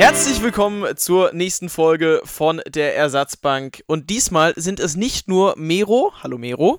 Herzlich willkommen zur nächsten Folge von der Ersatzbank. Und diesmal sind es nicht nur Mero, hallo Mero.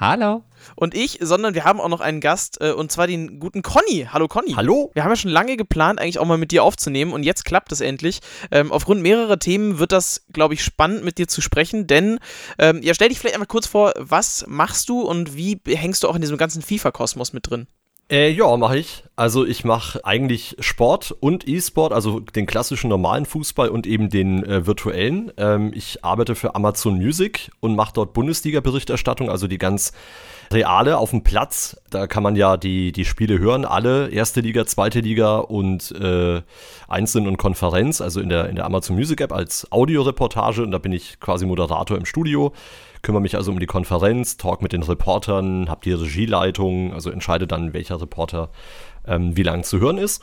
Hallo. Und ich, sondern wir haben auch noch einen Gast, äh, und zwar den guten Conny. Hallo Conny. Hallo. Wir haben ja schon lange geplant, eigentlich auch mal mit dir aufzunehmen und jetzt klappt es endlich. Ähm, aufgrund mehrerer Themen wird das, glaube ich, spannend mit dir zu sprechen, denn, ähm, ja, stell dich vielleicht einmal kurz vor, was machst du und wie hängst du auch in diesem ganzen FIFA-Kosmos mit drin? Äh, ja, mache ich. Also ich mache eigentlich Sport und E-Sport, also den klassischen normalen Fußball und eben den äh, virtuellen. Ähm, ich arbeite für Amazon Music und mache dort Bundesliga-Berichterstattung, also die ganz reale auf dem Platz. Da kann man ja die, die Spiele hören, alle, erste Liga, zweite Liga und äh, Einzeln und Konferenz, also in der, in der Amazon Music App als Audioreportage und da bin ich quasi Moderator im Studio kümmere mich also um die Konferenz, talk mit den Reportern, habe die Regieleitung, also entscheide dann, welcher Reporter ähm, wie lang zu hören ist.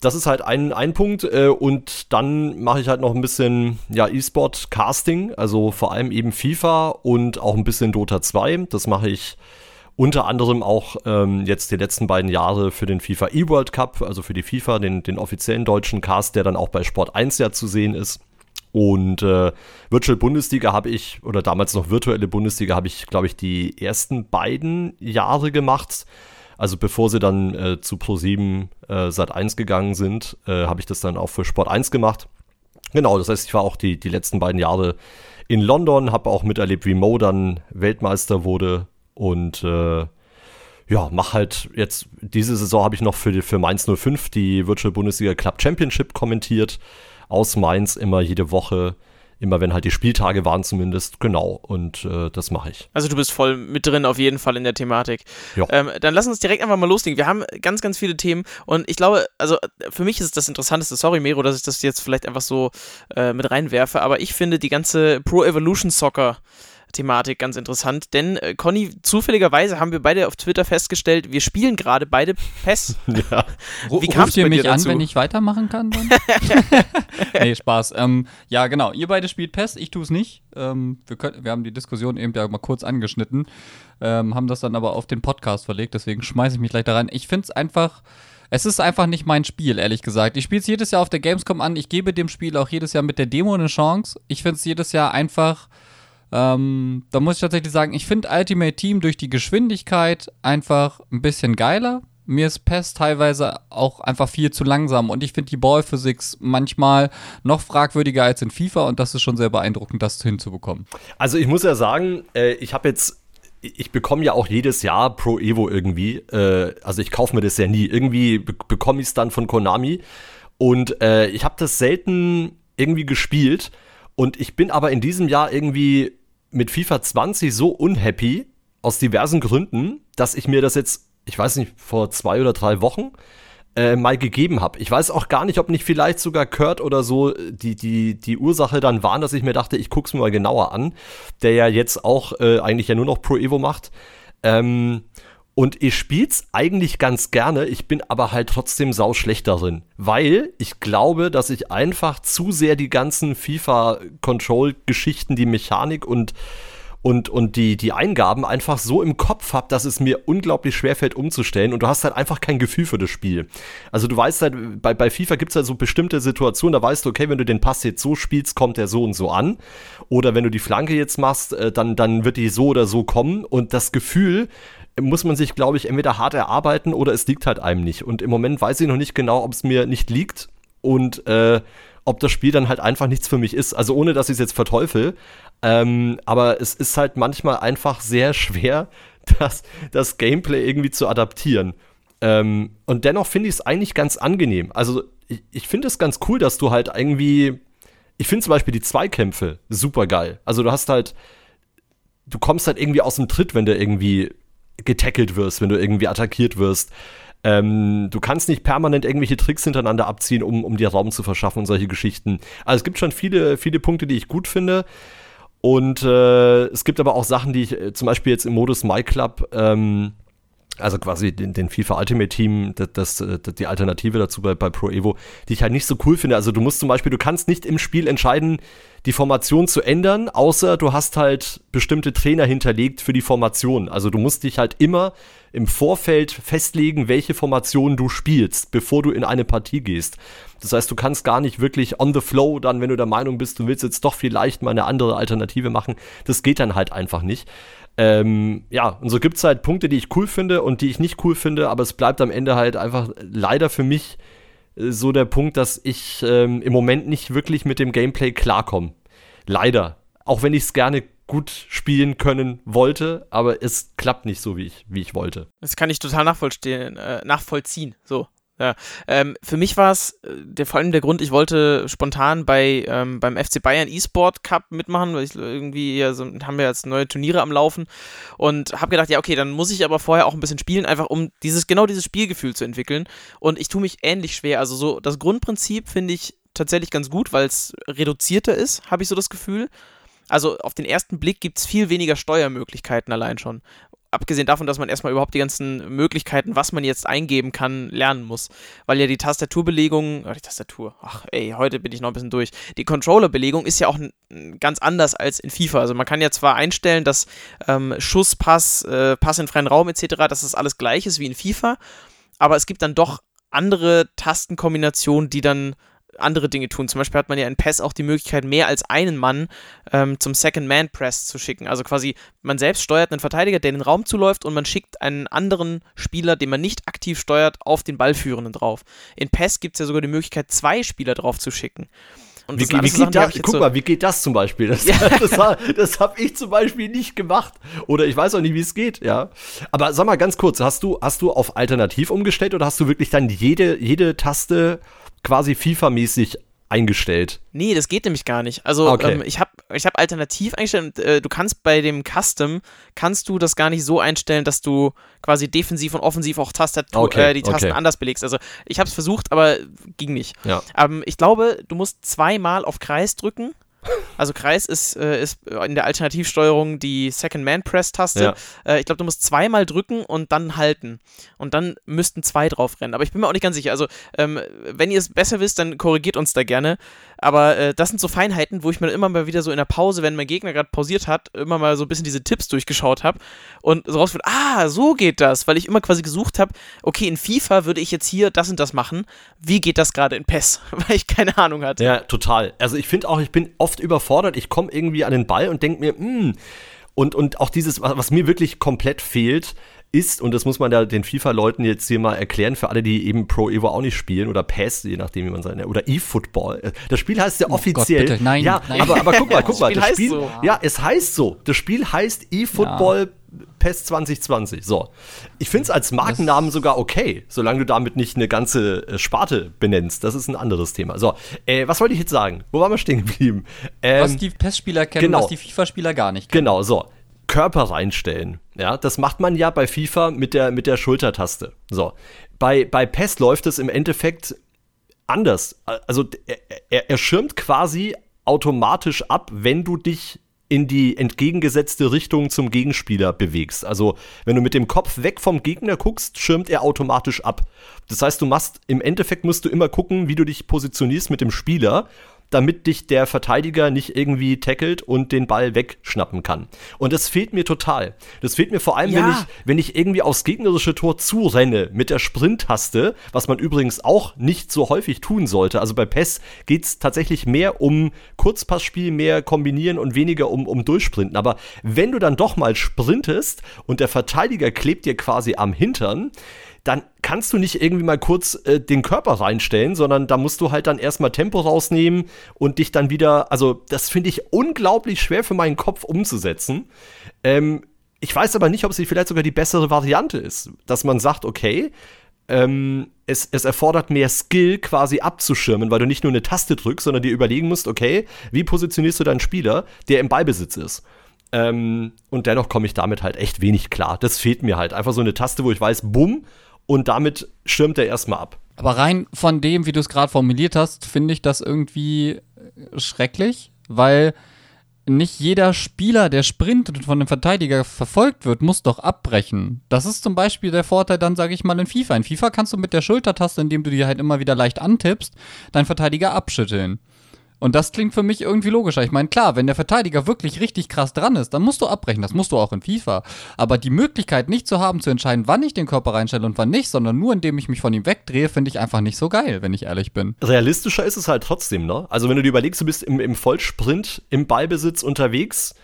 Das ist halt ein, ein Punkt äh, und dann mache ich halt noch ein bisschen ja, E-Sport-Casting, also vor allem eben FIFA und auch ein bisschen Dota 2. Das mache ich unter anderem auch ähm, jetzt die letzten beiden Jahre für den FIFA E-World Cup, also für die FIFA, den, den offiziellen deutschen Cast, der dann auch bei Sport 1 ja zu sehen ist. Und äh, Virtual Bundesliga habe ich, oder damals noch virtuelle Bundesliga, habe ich, glaube ich, die ersten beiden Jahre gemacht. Also bevor sie dann äh, zu Pro7 äh, Sat 1 gegangen sind, äh, habe ich das dann auch für Sport 1 gemacht. Genau, das heißt, ich war auch die, die letzten beiden Jahre in London, habe auch miterlebt, wie Mo dann Weltmeister wurde und äh, ja, mach halt jetzt, diese Saison habe ich noch für, für Mainz 05 die Virtual Bundesliga Club Championship kommentiert aus Mainz immer jede Woche immer wenn halt die Spieltage waren zumindest, genau, und äh, das mache ich. Also du bist voll mit drin auf jeden Fall in der Thematik. Ähm, dann lass uns direkt einfach mal loslegen. Wir haben ganz, ganz viele Themen und ich glaube, also für mich ist das Interessanteste, sorry Mero, dass ich das jetzt vielleicht einfach so äh, mit reinwerfe, aber ich finde die ganze Pro Evolution Soccer Thematik ganz interessant, denn äh, Conny, zufälligerweise haben wir beide auf Twitter festgestellt, wir spielen gerade beide PES. ja. Wie Ruft ihr mich dazu? an, wenn ich weitermachen kann dann? nee, Spaß. Ähm, ja, genau, ihr beide spielt PES, ich tue es nicht. Ähm, wir, können, wir haben die Diskussion eben ja mal kurz angeschnitten, ähm, haben das dann aber auf den Podcast verlegt, deswegen schmeiße ich mich gleich da rein. Ich finde es einfach es ist einfach nicht mein Spiel, ehrlich gesagt. Ich spiele es jedes Jahr auf der Gamescom an. Ich gebe dem Spiel auch jedes Jahr mit der Demo eine Chance. Ich finde es jedes Jahr einfach ähm, da muss ich tatsächlich sagen, ich finde Ultimate Team durch die Geschwindigkeit einfach ein bisschen geiler. Mir ist PES teilweise auch einfach viel zu langsam und ich finde die Ballphysics manchmal noch fragwürdiger als in FIFA und das ist schon sehr beeindruckend, das hinzubekommen. Also ich muss ja sagen, äh, ich habe jetzt ich bekomme ja auch jedes Jahr Pro Evo irgendwie. Äh, also ich kaufe mir das ja nie. Irgendwie be bekomme ich es dann von Konami. Und äh, ich habe das selten irgendwie gespielt. Und ich bin aber in diesem Jahr irgendwie mit FIFA 20 so unhappy aus diversen Gründen, dass ich mir das jetzt, ich weiß nicht, vor zwei oder drei Wochen äh, mal gegeben habe. Ich weiß auch gar nicht, ob nicht vielleicht sogar Kurt oder so die, die, die Ursache dann waren, dass ich mir dachte, ich guck's mir mal genauer an, der ja jetzt auch äh, eigentlich ja nur noch Pro Evo macht. Ähm, und ich spiel's eigentlich ganz gerne, ich bin aber halt trotzdem sau schlecht darin, weil ich glaube, dass ich einfach zu sehr die ganzen FIFA-Control-Geschichten, die Mechanik und und, und die, die Eingaben einfach so im Kopf habe, dass es mir unglaublich schwerfällt umzustellen und du hast halt einfach kein Gefühl für das Spiel. Also du weißt halt, bei, bei FIFA gibt es halt so bestimmte Situationen, da weißt du, okay, wenn du den Pass jetzt so spielst, kommt der so und so an. Oder wenn du die Flanke jetzt machst, äh, dann, dann wird die so oder so kommen und das Gefühl, muss man sich, glaube ich, entweder hart erarbeiten oder es liegt halt einem nicht. Und im Moment weiß ich noch nicht genau, ob es mir nicht liegt und äh, ob das Spiel dann halt einfach nichts für mich ist. Also ohne, dass ich es jetzt verteufel. Ähm, aber es ist halt manchmal einfach sehr schwer, das, das Gameplay irgendwie zu adaptieren. Ähm, und dennoch finde ich es eigentlich ganz angenehm. Also ich, ich finde es ganz cool, dass du halt irgendwie. Ich finde zum Beispiel die Zweikämpfe super geil. Also du hast halt. Du kommst halt irgendwie aus dem Tritt, wenn du irgendwie getackelt wirst, wenn du irgendwie attackiert wirst. Ähm, du kannst nicht permanent irgendwelche Tricks hintereinander abziehen, um, um dir Raum zu verschaffen und solche Geschichten. Also es gibt schon viele, viele Punkte, die ich gut finde. Und äh, es gibt aber auch Sachen, die ich äh, zum Beispiel jetzt im Modus MyClub ähm, also quasi den, den FIFA Ultimate Team, das, das, die Alternative dazu bei, bei Pro Evo, die ich halt nicht so cool finde. Also du musst zum Beispiel, du kannst nicht im Spiel entscheiden, die Formation zu ändern, außer du hast halt bestimmte Trainer hinterlegt für die Formation. Also du musst dich halt immer im Vorfeld festlegen, welche Formation du spielst, bevor du in eine Partie gehst. Das heißt, du kannst gar nicht wirklich on the flow dann, wenn du der Meinung bist, du willst jetzt doch vielleicht mal eine andere Alternative machen. Das geht dann halt einfach nicht. Ähm, ja, und so gibt es halt Punkte, die ich cool finde und die ich nicht cool finde, aber es bleibt am Ende halt einfach leider für mich äh, so der Punkt, dass ich ähm, im Moment nicht wirklich mit dem Gameplay klarkomme. Leider. Auch wenn ich es gerne gut spielen können wollte, aber es klappt nicht so, wie ich, wie ich wollte. Das kann ich total nachvollziehen. Äh, nachvollziehen so. Ja, ähm, für mich war es äh, vor allem der Grund, ich wollte spontan bei ähm, beim FC Bayern E-Sport Cup mitmachen, weil ich irgendwie ja so, haben wir jetzt neue Turniere am Laufen und habe gedacht, ja okay, dann muss ich aber vorher auch ein bisschen spielen, einfach um dieses genau dieses Spielgefühl zu entwickeln. Und ich tue mich ähnlich schwer. Also so das Grundprinzip finde ich tatsächlich ganz gut, weil es reduzierter ist, habe ich so das Gefühl. Also auf den ersten Blick gibt es viel weniger Steuermöglichkeiten allein schon abgesehen davon, dass man erstmal überhaupt die ganzen Möglichkeiten, was man jetzt eingeben kann, lernen muss. Weil ja die Tastaturbelegung, oh, die Tastatur, ach ey, heute bin ich noch ein bisschen durch. Die Controllerbelegung ist ja auch ganz anders als in FIFA. Also man kann ja zwar einstellen, dass ähm, Schuss, Pass, äh, Pass in freien Raum etc., dass das alles gleich ist wie in FIFA, aber es gibt dann doch andere Tastenkombinationen, die dann andere Dinge tun. Zum Beispiel hat man ja in PES auch die Möglichkeit, mehr als einen Mann ähm, zum Second Man Press zu schicken. Also quasi, man selbst steuert einen Verteidiger, der in den Raum zuläuft und man schickt einen anderen Spieler, den man nicht aktiv steuert, auf den Ballführenden drauf. In PES gibt es ja sogar die Möglichkeit, zwei Spieler drauf zu schicken. Und wie, wie geht Sachen, das, guck so mal, wie geht das zum Beispiel? Das, ja. das, das habe ich zum Beispiel nicht gemacht. Oder ich weiß auch nicht, wie es geht, ja. Aber sag mal ganz kurz, hast du, hast du auf Alternativ umgestellt oder hast du wirklich dann jede, jede Taste quasi FIFA-mäßig eingestellt. Nee, das geht nämlich gar nicht. Also okay. ähm, ich habe ich hab alternativ eingestellt, äh, du kannst bei dem Custom, kannst du das gar nicht so einstellen, dass du quasi defensiv und offensiv auch Tastatur, okay. äh, die Tasten okay. anders belegst. Also ich habe es versucht, aber ging nicht. Ja. Ähm, ich glaube, du musst zweimal auf Kreis drücken also Kreis ist, äh, ist in der Alternativsteuerung die Second Man Press Taste. Ja. Äh, ich glaube, du musst zweimal drücken und dann halten. Und dann müssten zwei drauf rennen. Aber ich bin mir auch nicht ganz sicher. Also, ähm, wenn ihr es besser wisst, dann korrigiert uns da gerne. Aber äh, das sind so Feinheiten, wo ich mir immer mal wieder so in der Pause, wenn mein Gegner gerade pausiert hat, immer mal so ein bisschen diese Tipps durchgeschaut habe und so rausfindet, ah, so geht das, weil ich immer quasi gesucht habe, okay, in FIFA würde ich jetzt hier das und das machen. Wie geht das gerade in PES? weil ich keine Ahnung hatte. Ja, total. Also ich finde auch, ich bin oft überfordert. Ich komme irgendwie an den Ball und denke mir, hm, und, und auch dieses, was mir wirklich komplett fehlt, ist, und das muss man ja den FIFA-Leuten jetzt hier mal erklären, für alle, die eben Pro Evo auch nicht spielen oder PES, je nachdem, wie man seine, oder eFootball. Das Spiel heißt ja oh offiziell. Gott, nein, ja, nein. Aber, aber guck mal, guck mal, das Spiel, das Spiel so. ja, es heißt so. Das Spiel heißt eFootball ja. PES 2020. So. Ich finde es als Markennamen sogar okay, solange du damit nicht eine ganze äh, Sparte benennst. Das ist ein anderes Thema. So, äh, was wollte ich jetzt sagen? Wo waren wir stehen geblieben? Ähm, was die PES-Spieler kennen, genau. was die FIFA-Spieler gar nicht kennen. Genau, so. Körper reinstellen. Ja, das macht man ja bei FIFA mit der, mit der Schultertaste. So. Bei, bei PES läuft es im Endeffekt anders. Also er, er, er schirmt quasi automatisch ab, wenn du dich in die entgegengesetzte Richtung zum Gegenspieler bewegst. Also, wenn du mit dem Kopf weg vom Gegner guckst, schirmt er automatisch ab. Das heißt, du machst im Endeffekt musst du immer gucken, wie du dich positionierst mit dem Spieler damit dich der Verteidiger nicht irgendwie tackelt und den Ball wegschnappen kann. Und das fehlt mir total. Das fehlt mir vor allem, ja. wenn, ich, wenn ich irgendwie aufs gegnerische Tor zurenne mit der Sprint-Taste, was man übrigens auch nicht so häufig tun sollte. Also bei PES geht es tatsächlich mehr um Kurzpassspiel, mehr kombinieren und weniger um, um Durchsprinten. Aber wenn du dann doch mal sprintest und der Verteidiger klebt dir quasi am Hintern, dann kannst du nicht irgendwie mal kurz äh, den Körper reinstellen, sondern da musst du halt dann erstmal Tempo rausnehmen und dich dann wieder, also das finde ich unglaublich schwer für meinen Kopf umzusetzen. Ähm, ich weiß aber nicht, ob es vielleicht sogar die bessere Variante ist, dass man sagt, okay, ähm, es, es, erfordert mehr Skill quasi abzuschirmen, weil du nicht nur eine Taste drückst, sondern dir überlegen musst, okay, wie positionierst du deinen Spieler, der im Ballbesitz ist. Ähm, und dennoch komme ich damit halt echt wenig klar. Das fehlt mir halt. Einfach so eine Taste, wo ich weiß, bumm, und damit schirmt er erstmal ab. Aber rein von dem, wie du es gerade formuliert hast, finde ich das irgendwie schrecklich, weil nicht jeder Spieler, der sprintet und von einem Verteidiger verfolgt wird, muss doch abbrechen. Das ist zum Beispiel der Vorteil dann, sage ich mal, in FIFA. In FIFA kannst du mit der Schultertaste, indem du die halt immer wieder leicht antippst, deinen Verteidiger abschütteln. Und das klingt für mich irgendwie logischer. Ich meine, klar, wenn der Verteidiger wirklich richtig krass dran ist, dann musst du abbrechen. Das musst du auch in FIFA. Aber die Möglichkeit nicht zu haben, zu entscheiden, wann ich den Körper reinstelle und wann nicht, sondern nur indem ich mich von ihm wegdrehe, finde ich einfach nicht so geil, wenn ich ehrlich bin. Realistischer ist es halt trotzdem, ne? Also, wenn du dir überlegst, du bist im, im Vollsprint, im Ballbesitz unterwegs,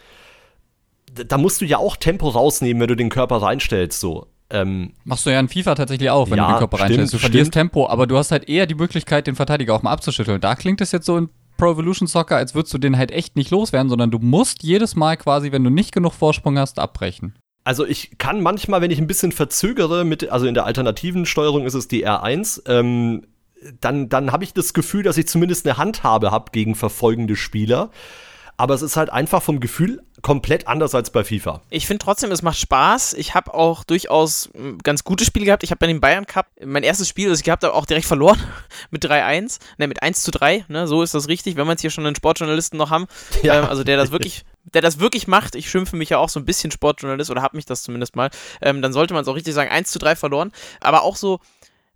da musst du ja auch Tempo rausnehmen, wenn du den Körper reinstellst, so. Ähm, Machst du ja in FIFA tatsächlich auch, wenn ja, du den Körper stimmt, reinstellst. Du verlierst stimmt. Tempo, aber du hast halt eher die Möglichkeit, den Verteidiger auch mal abzuschütteln. Da klingt es jetzt so in Pro Evolution Soccer, als würdest du den halt echt nicht loswerden, sondern du musst jedes Mal quasi, wenn du nicht genug Vorsprung hast, abbrechen. Also ich kann manchmal, wenn ich ein bisschen verzögere, mit, also in der alternativen Steuerung ist es die R1, ähm, dann, dann habe ich das Gefühl, dass ich zumindest eine Handhabe habe gegen verfolgende Spieler aber es ist halt einfach vom Gefühl komplett anders als bei FIFA. Ich finde trotzdem, es macht Spaß. Ich habe auch durchaus ganz gute Spiele gehabt. Ich habe bei dem Bayern Cup mein erstes Spiel, das ich gehabt habe, auch direkt verloren mit 3-1, ne, mit 1 zu 3, ne, so ist das richtig, wenn man es hier schon einen Sportjournalisten noch haben, ja. ähm, also der das wirklich der das wirklich macht, ich schimpfe mich ja auch so ein bisschen Sportjournalist oder habe mich das zumindest mal, ähm, dann sollte man es auch richtig sagen, 1 zu 3 verloren, aber auch so,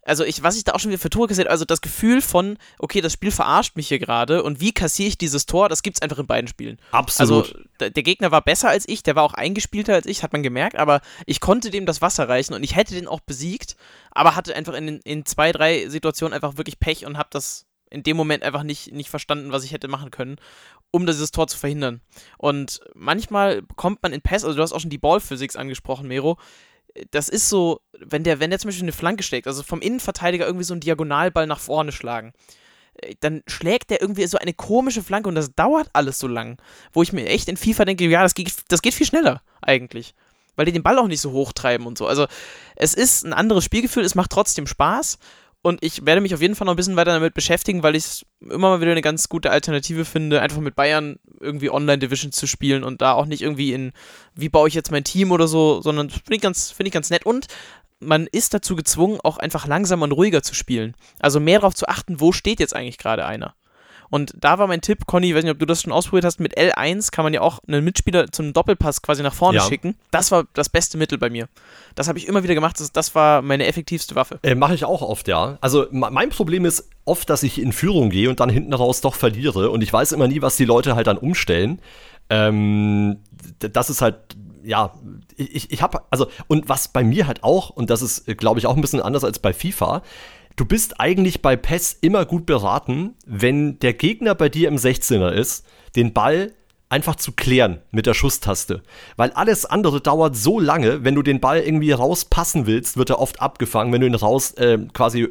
also ich, was ich da auch schon wieder für Tore gesehen also das Gefühl von, okay, das Spiel verarscht mich hier gerade und wie kassiere ich dieses Tor, das gibt es einfach in beiden Spielen. Absolut. Also der Gegner war besser als ich, der war auch eingespielter als ich, hat man gemerkt, aber ich konnte dem das Wasser reichen und ich hätte den auch besiegt, aber hatte einfach in, in zwei, drei Situationen einfach wirklich Pech und habe das in dem Moment einfach nicht, nicht verstanden, was ich hätte machen können, um dieses Tor zu verhindern. Und manchmal kommt man in Pass, also du hast auch schon die Ballphysics angesprochen, Mero, das ist so, wenn der, wenn der zum Beispiel eine Flanke steckt, also vom Innenverteidiger irgendwie so einen Diagonalball nach vorne schlagen, äh, dann schlägt der irgendwie so eine komische Flanke und das dauert alles so lang. Wo ich mir echt in FIFA denke, ja, das geht, das geht viel schneller eigentlich. Weil die den Ball auch nicht so hoch treiben und so. Also, es ist ein anderes Spielgefühl, es macht trotzdem Spaß und ich werde mich auf jeden Fall noch ein bisschen weiter damit beschäftigen, weil ich es immer mal wieder eine ganz gute Alternative finde, einfach mit Bayern irgendwie Online-Division zu spielen und da auch nicht irgendwie in, wie baue ich jetzt mein Team oder so, sondern finde ich, find ich ganz nett. Und man ist dazu gezwungen, auch einfach langsamer und ruhiger zu spielen. Also mehr darauf zu achten, wo steht jetzt eigentlich gerade einer. Und da war mein Tipp, Conny, ich weiß nicht, ob du das schon ausprobiert hast, mit L1 kann man ja auch einen Mitspieler zum Doppelpass quasi nach vorne ja. schicken. Das war das beste Mittel bei mir. Das habe ich immer wieder gemacht, das, das war meine effektivste Waffe. Äh, Mache ich auch oft, ja. Also mein Problem ist oft, dass ich in Führung gehe und dann hinten raus doch verliere und ich weiß immer nie, was die Leute halt dann umstellen. Ähm, das ist halt ja, ich, ich habe, also, und was bei mir halt auch, und das ist, glaube ich, auch ein bisschen anders als bei FIFA, du bist eigentlich bei PES immer gut beraten, wenn der Gegner bei dir im 16er ist, den Ball einfach zu klären mit der Schusstaste. Weil alles andere dauert so lange, wenn du den Ball irgendwie rauspassen willst, wird er oft abgefangen. Wenn du ihn raus äh, quasi äh,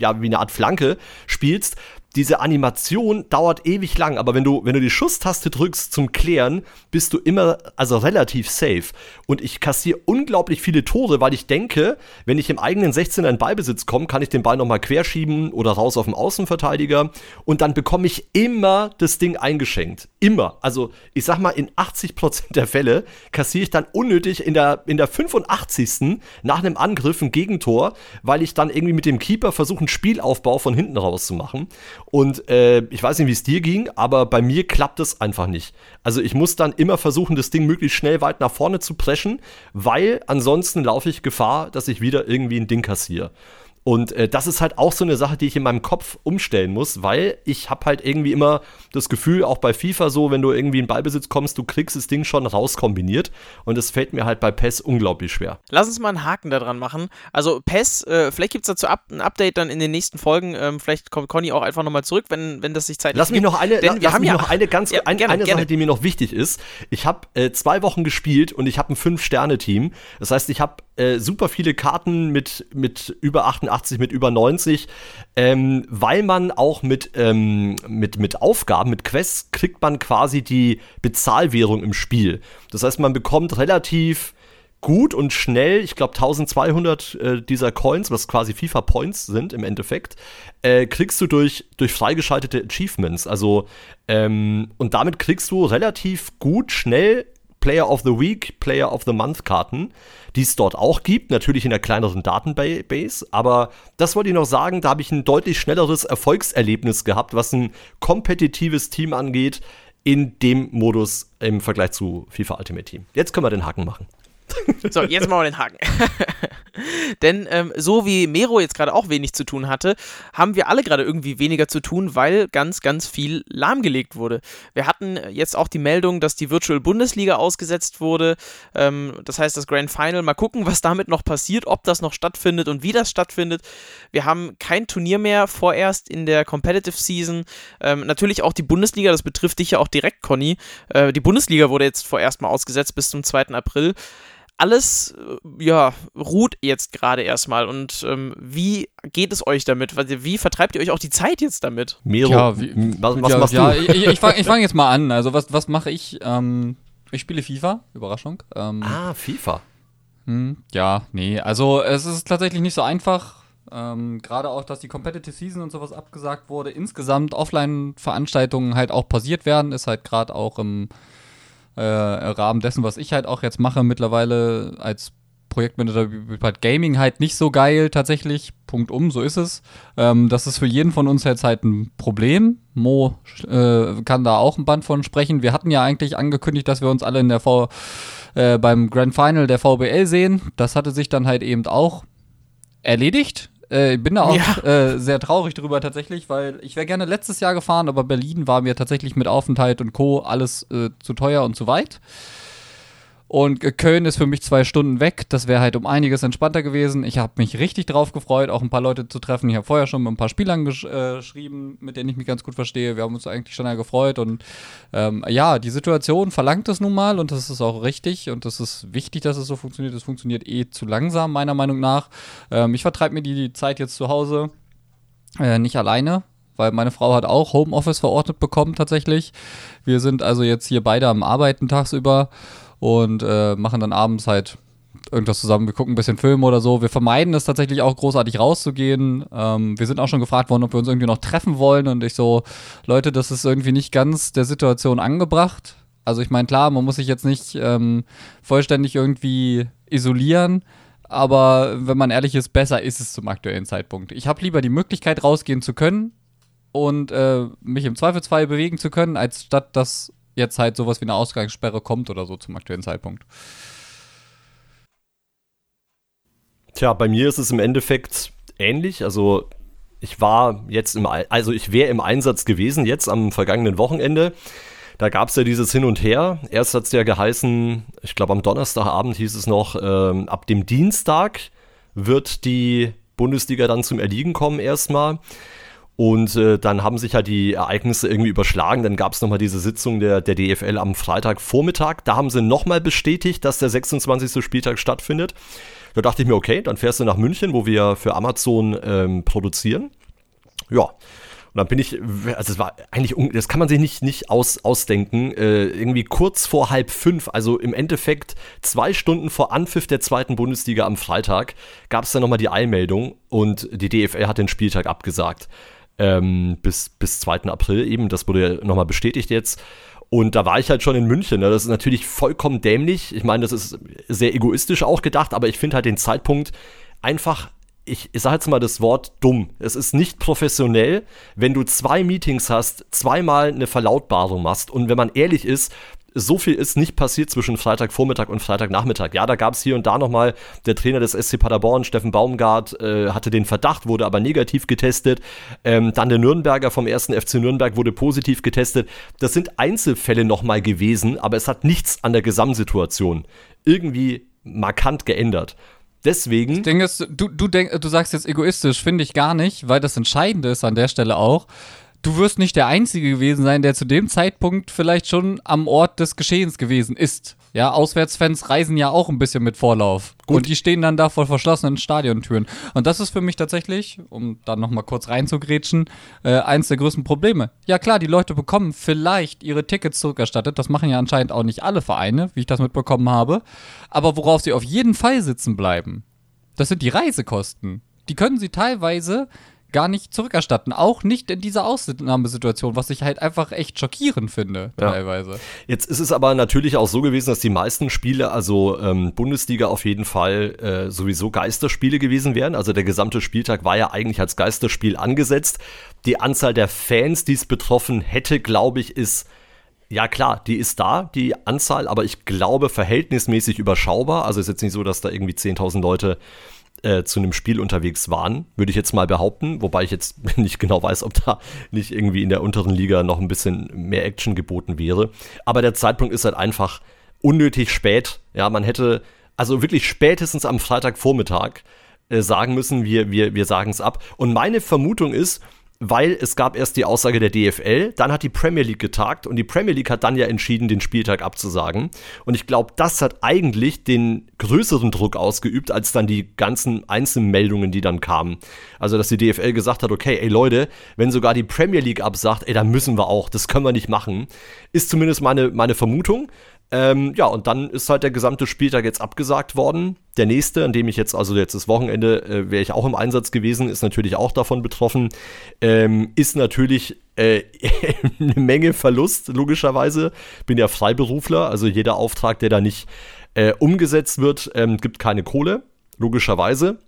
ja wie eine Art Flanke spielst, diese Animation dauert ewig lang, aber wenn du, wenn du die Schusstaste drückst zum Klären, bist du immer, also relativ safe. Und ich kassiere unglaublich viele Tore, weil ich denke, wenn ich im eigenen 16er in Ballbesitz komme, kann ich den Ball nochmal querschieben oder raus auf den Außenverteidiger und dann bekomme ich immer das Ding eingeschenkt. Immer. Also, ich sag mal, in 80% der Fälle kassiere ich dann unnötig in der, in der 85. nach einem Angriff ein Gegentor, weil ich dann irgendwie mit dem Keeper versuche, einen Spielaufbau von hinten raus zu machen. Und äh, ich weiß nicht, wie es dir ging, aber bei mir klappt es einfach nicht. Also ich muss dann immer versuchen, das Ding möglichst schnell weit nach vorne zu preschen, weil ansonsten laufe ich Gefahr, dass ich wieder irgendwie ein Ding kassiere. Und äh, das ist halt auch so eine Sache, die ich in meinem Kopf umstellen muss, weil ich habe halt irgendwie immer das Gefühl, auch bei FIFA so, wenn du irgendwie in Ballbesitz kommst, du kriegst das Ding schon rauskombiniert. Und das fällt mir halt bei PES unglaublich schwer. Lass uns mal einen Haken da dran machen. Also PES, äh, vielleicht gibt es dazu ab, ein Update dann in den nächsten Folgen. Ähm, vielleicht kommt Conny auch einfach nochmal zurück, wenn, wenn das sich zeitlich Lass mich noch eine, Denn lass mich ja, noch eine ganz ja, ein, gerne, eine gerne. Sache, die mir noch wichtig ist. Ich habe äh, zwei Wochen gespielt und ich habe ein Fünf-Sterne-Team. Das heißt, ich habe äh, super viele Karten mit, mit über 88, mit über 90, ähm, weil man auch mit, ähm, mit, mit Aufgaben, mit Quests, kriegt man quasi die Bezahlwährung im Spiel. Das heißt, man bekommt relativ gut und schnell, ich glaube 1200 äh, dieser Coins, was quasi FIFA Points sind im Endeffekt, äh, kriegst du durch, durch freigeschaltete Achievements. Also, ähm, und damit kriegst du relativ gut, schnell Player of the Week, Player of the Month Karten, die es dort auch gibt, natürlich in der kleineren Datenbase, aber das wollte ich noch sagen, da habe ich ein deutlich schnelleres Erfolgserlebnis gehabt, was ein kompetitives Team angeht, in dem Modus im Vergleich zu FIFA Ultimate Team. Jetzt können wir den Haken machen. So, jetzt machen wir den Haken. Denn ähm, so wie Mero jetzt gerade auch wenig zu tun hatte, haben wir alle gerade irgendwie weniger zu tun, weil ganz, ganz viel lahmgelegt wurde. Wir hatten jetzt auch die Meldung, dass die Virtual Bundesliga ausgesetzt wurde. Ähm, das heißt, das Grand Final. Mal gucken, was damit noch passiert, ob das noch stattfindet und wie das stattfindet. Wir haben kein Turnier mehr vorerst in der Competitive Season. Ähm, natürlich auch die Bundesliga, das betrifft dich ja auch direkt, Conny. Äh, die Bundesliga wurde jetzt vorerst mal ausgesetzt bis zum 2. April alles, äh, ja, ruht jetzt gerade erstmal. Und ähm, wie geht es euch damit? Wie vertreibt ihr euch auch die Zeit jetzt damit? Mero, ja, wie, was, was ja, machst ja, du? Ich, ich fange fang jetzt mal an. Also, was, was mache ich? Ähm, ich spiele FIFA, Überraschung. Ähm, ah, FIFA. Hm, ja, nee, also es ist tatsächlich nicht so einfach. Ähm, Gerade auch, dass die Competitive Season und sowas abgesagt wurde. Insgesamt Offline-Veranstaltungen halt auch pausiert werden, ist halt gerade auch im äh, Rahmen dessen, was ich halt auch jetzt mache mittlerweile als Projektmanager bei Gaming halt nicht so geil tatsächlich. Punkt um, so ist es. Ähm, das ist für jeden von uns jetzt halt ein Problem. Mo äh, kann da auch ein Band von sprechen. Wir hatten ja eigentlich angekündigt, dass wir uns alle in der v äh, beim Grand Final der VBL sehen. Das hatte sich dann halt eben auch erledigt. Äh, ich bin da auch ja. äh, sehr traurig drüber tatsächlich, weil ich wäre gerne letztes Jahr gefahren, aber Berlin war mir tatsächlich mit Aufenthalt und Co. alles äh, zu teuer und zu weit. Und Köln ist für mich zwei Stunden weg. Das wäre halt um einiges entspannter gewesen. Ich habe mich richtig drauf gefreut, auch ein paar Leute zu treffen. Ich habe vorher schon mit ein paar Spielern gesch äh, geschrieben, mit denen ich mich ganz gut verstehe. Wir haben uns eigentlich schon ja gefreut. Und ähm, ja, die Situation verlangt es nun mal und das ist auch richtig und das ist wichtig, dass es so funktioniert. Es funktioniert eh zu langsam, meiner Meinung nach. Ähm, ich vertreibe mir die, die, Zeit jetzt zu Hause äh, nicht alleine, weil meine Frau hat auch Homeoffice verordnet bekommen tatsächlich. Wir sind also jetzt hier beide am Arbeiten tagsüber und äh, machen dann abends halt irgendwas zusammen. Wir gucken ein bisschen Film oder so. Wir vermeiden es tatsächlich auch großartig rauszugehen. Ähm, wir sind auch schon gefragt worden, ob wir uns irgendwie noch treffen wollen. Und ich so, Leute, das ist irgendwie nicht ganz der Situation angebracht. Also ich meine, klar, man muss sich jetzt nicht ähm, vollständig irgendwie isolieren. Aber wenn man ehrlich ist, besser ist es zum aktuellen Zeitpunkt. Ich habe lieber die Möglichkeit, rausgehen zu können und äh, mich im Zweifelsfall bewegen zu können, als statt dass jetzt halt sowas wie eine Ausgangssperre kommt oder so zum aktuellen Zeitpunkt. Tja, bei mir ist es im Endeffekt ähnlich. Also ich war jetzt im, also ich wäre im Einsatz gewesen jetzt am vergangenen Wochenende. Da gab es ja dieses Hin und Her. Erst hat es ja geheißen, ich glaube am Donnerstagabend hieß es noch, ähm, ab dem Dienstag wird die Bundesliga dann zum Erliegen kommen erstmal. Und äh, dann haben sich halt die Ereignisse irgendwie überschlagen. Dann gab es nochmal diese Sitzung der, der DFL am Freitagvormittag. Da haben sie nochmal bestätigt, dass der 26. Spieltag stattfindet. Da dachte ich mir, okay, dann fährst du nach München, wo wir für Amazon ähm, produzieren. Ja. Und dann bin ich, also es war eigentlich, das kann man sich nicht, nicht aus, ausdenken, äh, irgendwie kurz vor halb fünf, also im Endeffekt zwei Stunden vor Anpfiff der zweiten Bundesliga am Freitag, gab es dann nochmal die Eilmeldung und die DFL hat den Spieltag abgesagt ähm, bis, bis 2. April eben. Das wurde ja nochmal bestätigt jetzt. Und da war ich halt schon in München. Ne? Das ist natürlich vollkommen dämlich. Ich meine, das ist sehr egoistisch auch gedacht, aber ich finde halt den Zeitpunkt einfach ich, ich sage jetzt mal das Wort dumm. Es ist nicht professionell, wenn du zwei Meetings hast, zweimal eine Verlautbarung machst. Und wenn man ehrlich ist, so viel ist nicht passiert zwischen Freitagvormittag und Freitagnachmittag. Ja, da gab es hier und da nochmal, der Trainer des SC Paderborn, Steffen Baumgart, äh, hatte den Verdacht, wurde aber negativ getestet. Ähm, dann der Nürnberger vom ersten FC Nürnberg wurde positiv getestet. Das sind Einzelfälle nochmal gewesen, aber es hat nichts an der Gesamtsituation irgendwie markant geändert. Deswegen. Das Ding ist, du, du, denk, du sagst jetzt egoistisch, finde ich gar nicht, weil das Entscheidende ist an der Stelle auch, du wirst nicht der Einzige gewesen sein, der zu dem Zeitpunkt vielleicht schon am Ort des Geschehens gewesen ist. Ja, Auswärtsfans reisen ja auch ein bisschen mit Vorlauf. Gut. Und die stehen dann da vor verschlossenen Stadiontüren. Und das ist für mich tatsächlich, um dann nochmal kurz reinzugrätschen, äh, eins der größten Probleme. Ja klar, die Leute bekommen vielleicht ihre Tickets zurückerstattet. Das machen ja anscheinend auch nicht alle Vereine, wie ich das mitbekommen habe. Aber worauf sie auf jeden Fall sitzen bleiben, das sind die Reisekosten. Die können sie teilweise gar nicht zurückerstatten. Auch nicht in dieser Ausnahmesituation, was ich halt einfach echt schockierend finde, ja. teilweise. Jetzt ist es aber natürlich auch so gewesen, dass die meisten Spiele, also ähm, Bundesliga auf jeden Fall äh, sowieso Geisterspiele gewesen wären. Also der gesamte Spieltag war ja eigentlich als Geisterspiel angesetzt. Die Anzahl der Fans, die es betroffen hätte, glaube ich, ist ja klar, die ist da, die Anzahl, aber ich glaube verhältnismäßig überschaubar. Also ist jetzt nicht so, dass da irgendwie 10.000 Leute äh, zu einem Spiel unterwegs waren, würde ich jetzt mal behaupten, wobei ich jetzt nicht genau weiß, ob da nicht irgendwie in der unteren Liga noch ein bisschen mehr Action geboten wäre. Aber der Zeitpunkt ist halt einfach unnötig spät. Ja, man hätte also wirklich spätestens am Freitagvormittag äh, sagen müssen, wir, wir, wir sagen es ab. Und meine Vermutung ist, weil es gab erst die Aussage der DFL, dann hat die Premier League getagt und die Premier League hat dann ja entschieden, den Spieltag abzusagen. Und ich glaube, das hat eigentlich den größeren Druck ausgeübt, als dann die ganzen Einzelmeldungen, die dann kamen. Also, dass die DFL gesagt hat, okay, ey Leute, wenn sogar die Premier League absagt, ey, dann müssen wir auch, das können wir nicht machen. Ist zumindest meine, meine Vermutung. Ähm, ja, und dann ist halt der gesamte Spieltag jetzt abgesagt worden. Der nächste, an dem ich jetzt, also jetzt das Wochenende, äh, wäre ich auch im Einsatz gewesen, ist natürlich auch davon betroffen. Ähm, ist natürlich äh, eine Menge Verlust, logischerweise. Bin ja Freiberufler, also jeder Auftrag, der da nicht äh, umgesetzt wird, ähm, gibt keine Kohle, logischerweise.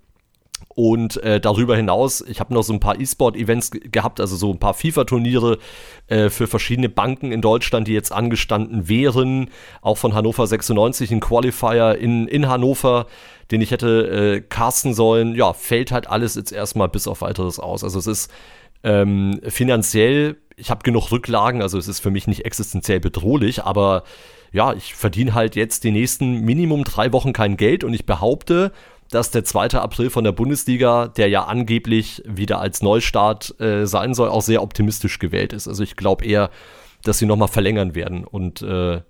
Und äh, darüber hinaus, ich habe noch so ein paar E-Sport-Events gehabt, also so ein paar FIFA-Turniere äh, für verschiedene Banken in Deutschland, die jetzt angestanden wären. Auch von Hannover 96, ein Qualifier in, in Hannover, den ich hätte äh, casten sollen. Ja, fällt halt alles jetzt erstmal bis auf weiteres aus. Also es ist ähm, finanziell, ich habe genug Rücklagen, also es ist für mich nicht existenziell bedrohlich, aber ja, ich verdiene halt jetzt die nächsten Minimum drei Wochen kein Geld und ich behaupte, dass der 2. April von der Bundesliga, der ja angeblich wieder als Neustart äh, sein soll, auch sehr optimistisch gewählt ist. Also ich glaube eher, dass sie nochmal verlängern werden. Und äh,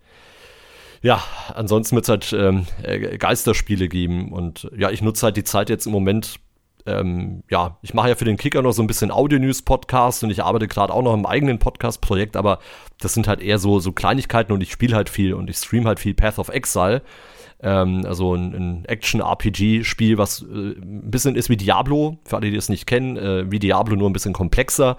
ja, ansonsten wird es halt ähm, äh, Geisterspiele geben. Und ja, ich nutze halt die Zeit jetzt im Moment. Ähm, ja, ich mache ja für den Kicker noch so ein bisschen Audio-News-Podcast und ich arbeite gerade auch noch im eigenen Podcast-Projekt, aber das sind halt eher so, so Kleinigkeiten und ich spiele halt viel und ich stream halt viel Path of Exile. Ähm, also ein, ein Action-RPG-Spiel, was äh, ein bisschen ist wie Diablo, für alle, die es nicht kennen, äh, wie Diablo, nur ein bisschen komplexer.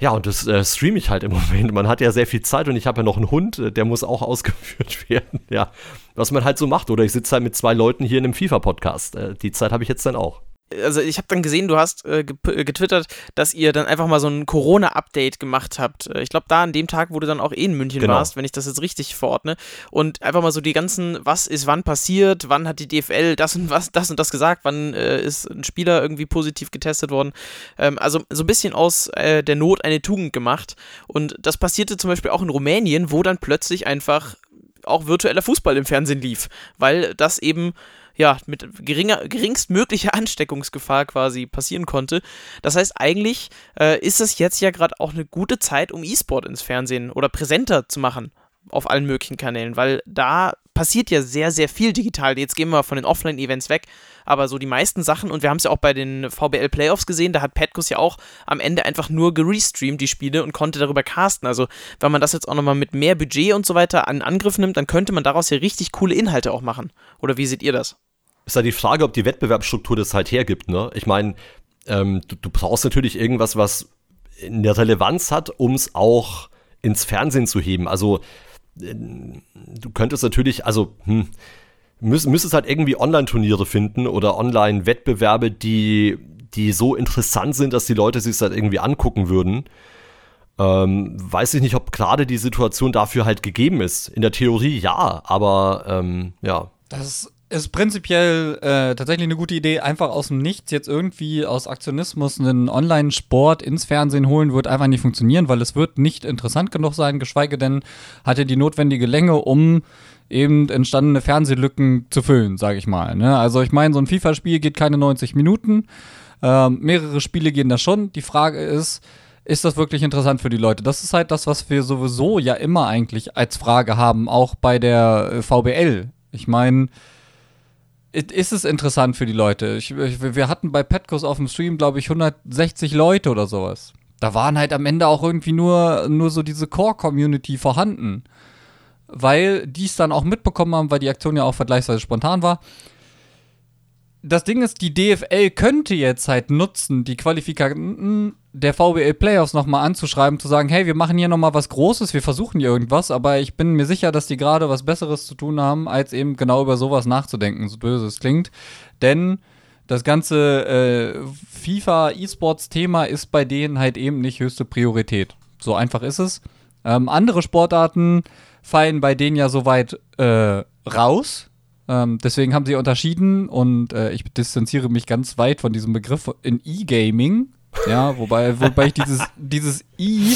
Ja, und das äh, streame ich halt im Moment. Man hat ja sehr viel Zeit und ich habe ja noch einen Hund, äh, der muss auch ausgeführt werden. Ja, was man halt so macht. Oder ich sitze halt mit zwei Leuten hier in einem FIFA-Podcast. Äh, die Zeit habe ich jetzt dann auch also ich habe dann gesehen, du hast äh, äh, getwittert, dass ihr dann einfach mal so ein Corona-Update gemacht habt. Äh, ich glaube, da an dem Tag, wo du dann auch eh in München genau. warst, wenn ich das jetzt richtig verordne. Und einfach mal so die ganzen, was ist wann passiert, wann hat die DFL das und was, das und das gesagt, wann äh, ist ein Spieler irgendwie positiv getestet worden. Ähm, also so ein bisschen aus äh, der Not eine Tugend gemacht. Und das passierte zum Beispiel auch in Rumänien, wo dann plötzlich einfach auch virtueller Fußball im Fernsehen lief, weil das eben ja, mit geringer, geringstmöglicher Ansteckungsgefahr quasi passieren konnte. Das heißt, eigentlich äh, ist es jetzt ja gerade auch eine gute Zeit, um E-Sport ins Fernsehen oder präsenter zu machen auf allen möglichen Kanälen, weil da passiert ja sehr, sehr viel digital. Jetzt gehen wir von den Offline-Events weg, aber so die meisten Sachen, und wir haben es ja auch bei den VBL Playoffs gesehen, da hat Petkus ja auch am Ende einfach nur gerestreamt, die Spiele, und konnte darüber casten. Also, wenn man das jetzt auch nochmal mit mehr Budget und so weiter an Angriff nimmt, dann könnte man daraus ja richtig coole Inhalte auch machen. Oder wie seht ihr das? Ist halt die Frage, ob die Wettbewerbsstruktur das halt hergibt. Ne? Ich meine, ähm, du, du, brauchst natürlich irgendwas, was eine Relevanz hat, um es auch ins Fernsehen zu heben. Also äh, du könntest natürlich, also hm, müß, müsstest halt irgendwie Online-Turniere finden oder Online-Wettbewerbe, die, die so interessant sind, dass die Leute sich halt irgendwie angucken würden. Ähm, weiß ich nicht, ob gerade die Situation dafür halt gegeben ist. In der Theorie ja, aber ähm, ja. Das ist prinzipiell äh, tatsächlich eine gute Idee, einfach aus dem Nichts jetzt irgendwie aus Aktionismus einen Online-Sport ins Fernsehen holen, wird einfach nicht funktionieren, weil es wird nicht interessant genug sein, geschweige denn hat er die notwendige Länge, um eben entstandene Fernsehlücken zu füllen, sage ich mal. Ne? Also ich meine, so ein FIFA-Spiel geht keine 90 Minuten, ähm, mehrere Spiele gehen da schon. Die Frage ist, ist das wirklich interessant für die Leute? Das ist halt das, was wir sowieso ja immer eigentlich als Frage haben, auch bei der äh, VBL. Ich meine, ist es interessant für die Leute. Ich, wir hatten bei Petcos auf dem Stream, glaube ich, 160 Leute oder sowas. Da waren halt am Ende auch irgendwie nur, nur so diese Core-Community vorhanden. Weil die es dann auch mitbekommen haben, weil die Aktion ja auch vergleichsweise spontan war das Ding ist, die DFL könnte jetzt halt nutzen, die Qualifikanten der VBL Playoffs nochmal anzuschreiben, zu sagen, hey, wir machen hier nochmal was Großes, wir versuchen hier irgendwas, aber ich bin mir sicher, dass die gerade was Besseres zu tun haben, als eben genau über sowas nachzudenken, so böse es klingt. Denn das ganze äh, FIFA-E-Sports-Thema ist bei denen halt eben nicht höchste Priorität. So einfach ist es. Ähm, andere Sportarten fallen bei denen ja soweit äh, raus. Ähm, deswegen haben sie unterschieden und äh, ich distanziere mich ganz weit von diesem Begriff in E-Gaming. Ja, wobei, wobei ich dieses, dieses E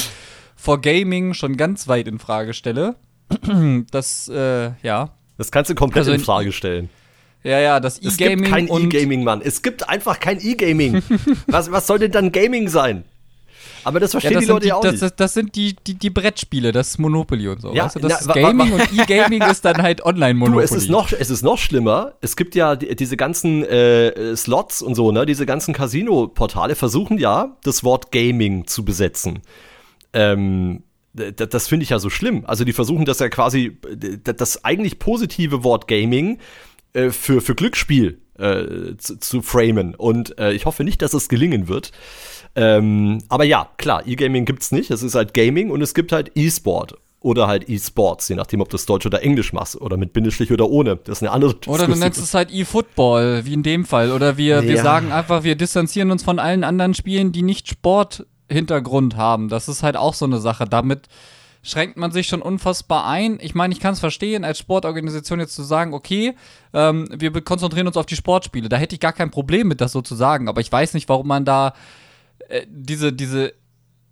vor Gaming schon ganz weit in Frage stelle. Das, äh, ja. Das kannst du komplett also in, in Frage stellen. Ja, ja, das E-Gaming. Es gibt kein E-Gaming, Mann. Es gibt einfach kein E-Gaming. was, was soll denn dann Gaming sein? Aber das verstehen ja, das die Leute ja auch das, nicht. Das, das, sind die, die, die Brettspiele, das ist Monopoly und so. Ja, weißt du, das na, ist Gaming und E-Gaming ist dann halt Online-Monopoly. es ist, noch, es ist noch schlimmer. Es gibt ja die, diese ganzen äh, Slots und so, ne? Diese ganzen Casino-Portale versuchen ja, das Wort Gaming zu besetzen. Ähm, das, das finde ich ja so schlimm. Also die versuchen das ja quasi, das eigentlich positive Wort Gaming äh, für, für Glücksspiel äh, zu, zu, framen. Und äh, ich hoffe nicht, dass es gelingen wird. Ähm, aber ja, klar, E-Gaming gibt es nicht. Es ist halt Gaming und es gibt halt E-Sport. Oder halt E-Sports, je nachdem, ob du das Deutsch oder Englisch machst. Oder mit Bindestrich oder ohne. Das ist eine andere Diskussion. Oder du nennst es halt E-Football, wie in dem Fall. Oder wir, ja. wir sagen einfach, wir distanzieren uns von allen anderen Spielen, die nicht Sporthintergrund haben. Das ist halt auch so eine Sache. Damit schränkt man sich schon unfassbar ein. Ich meine, ich kann es verstehen, als Sportorganisation jetzt zu sagen, okay, ähm, wir konzentrieren uns auf die Sportspiele. Da hätte ich gar kein Problem mit, das so zu sagen. Aber ich weiß nicht, warum man da äh, diese, diese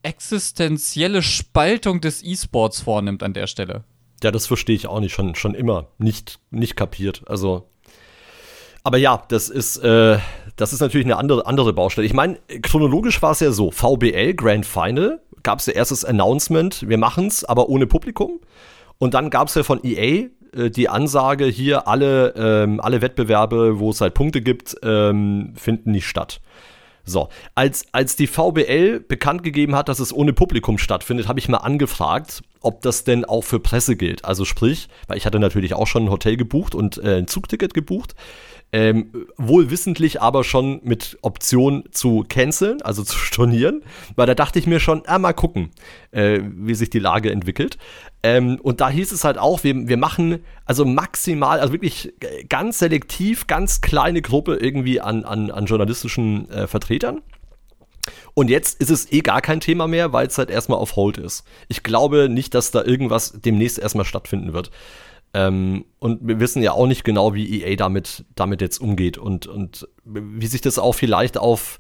existenzielle Spaltung des E-Sports vornimmt an der Stelle. Ja, das verstehe ich auch nicht, schon, schon immer nicht, nicht kapiert. Also, aber ja, das ist, äh, das ist natürlich eine andere, andere Baustelle. Ich meine, chronologisch war es ja so: VBL Grand Final gab es ja erstes Announcement, wir machen es, aber ohne Publikum. Und dann gab es ja von EA äh, die Ansage, hier alle, ähm, alle Wettbewerbe, wo es halt Punkte gibt, ähm, finden nicht statt. So, als, als die VBL bekannt gegeben hat, dass es ohne Publikum stattfindet, habe ich mal angefragt, ob das denn auch für Presse gilt. Also sprich, weil ich hatte natürlich auch schon ein Hotel gebucht und äh, ein Zugticket gebucht. Ähm, wohl wissentlich aber schon mit Option zu canceln, also zu stornieren, weil da dachte ich mir schon, ah, mal gucken, äh, wie sich die Lage entwickelt. Ähm, und da hieß es halt auch, wir, wir machen also maximal, also wirklich ganz selektiv, ganz kleine Gruppe irgendwie an, an, an journalistischen äh, Vertretern. Und jetzt ist es eh gar kein Thema mehr, weil es halt erstmal auf Hold ist. Ich glaube nicht, dass da irgendwas demnächst erstmal stattfinden wird. Ähm, und wir wissen ja auch nicht genau, wie EA damit, damit jetzt umgeht und, und wie sich das auch vielleicht auf,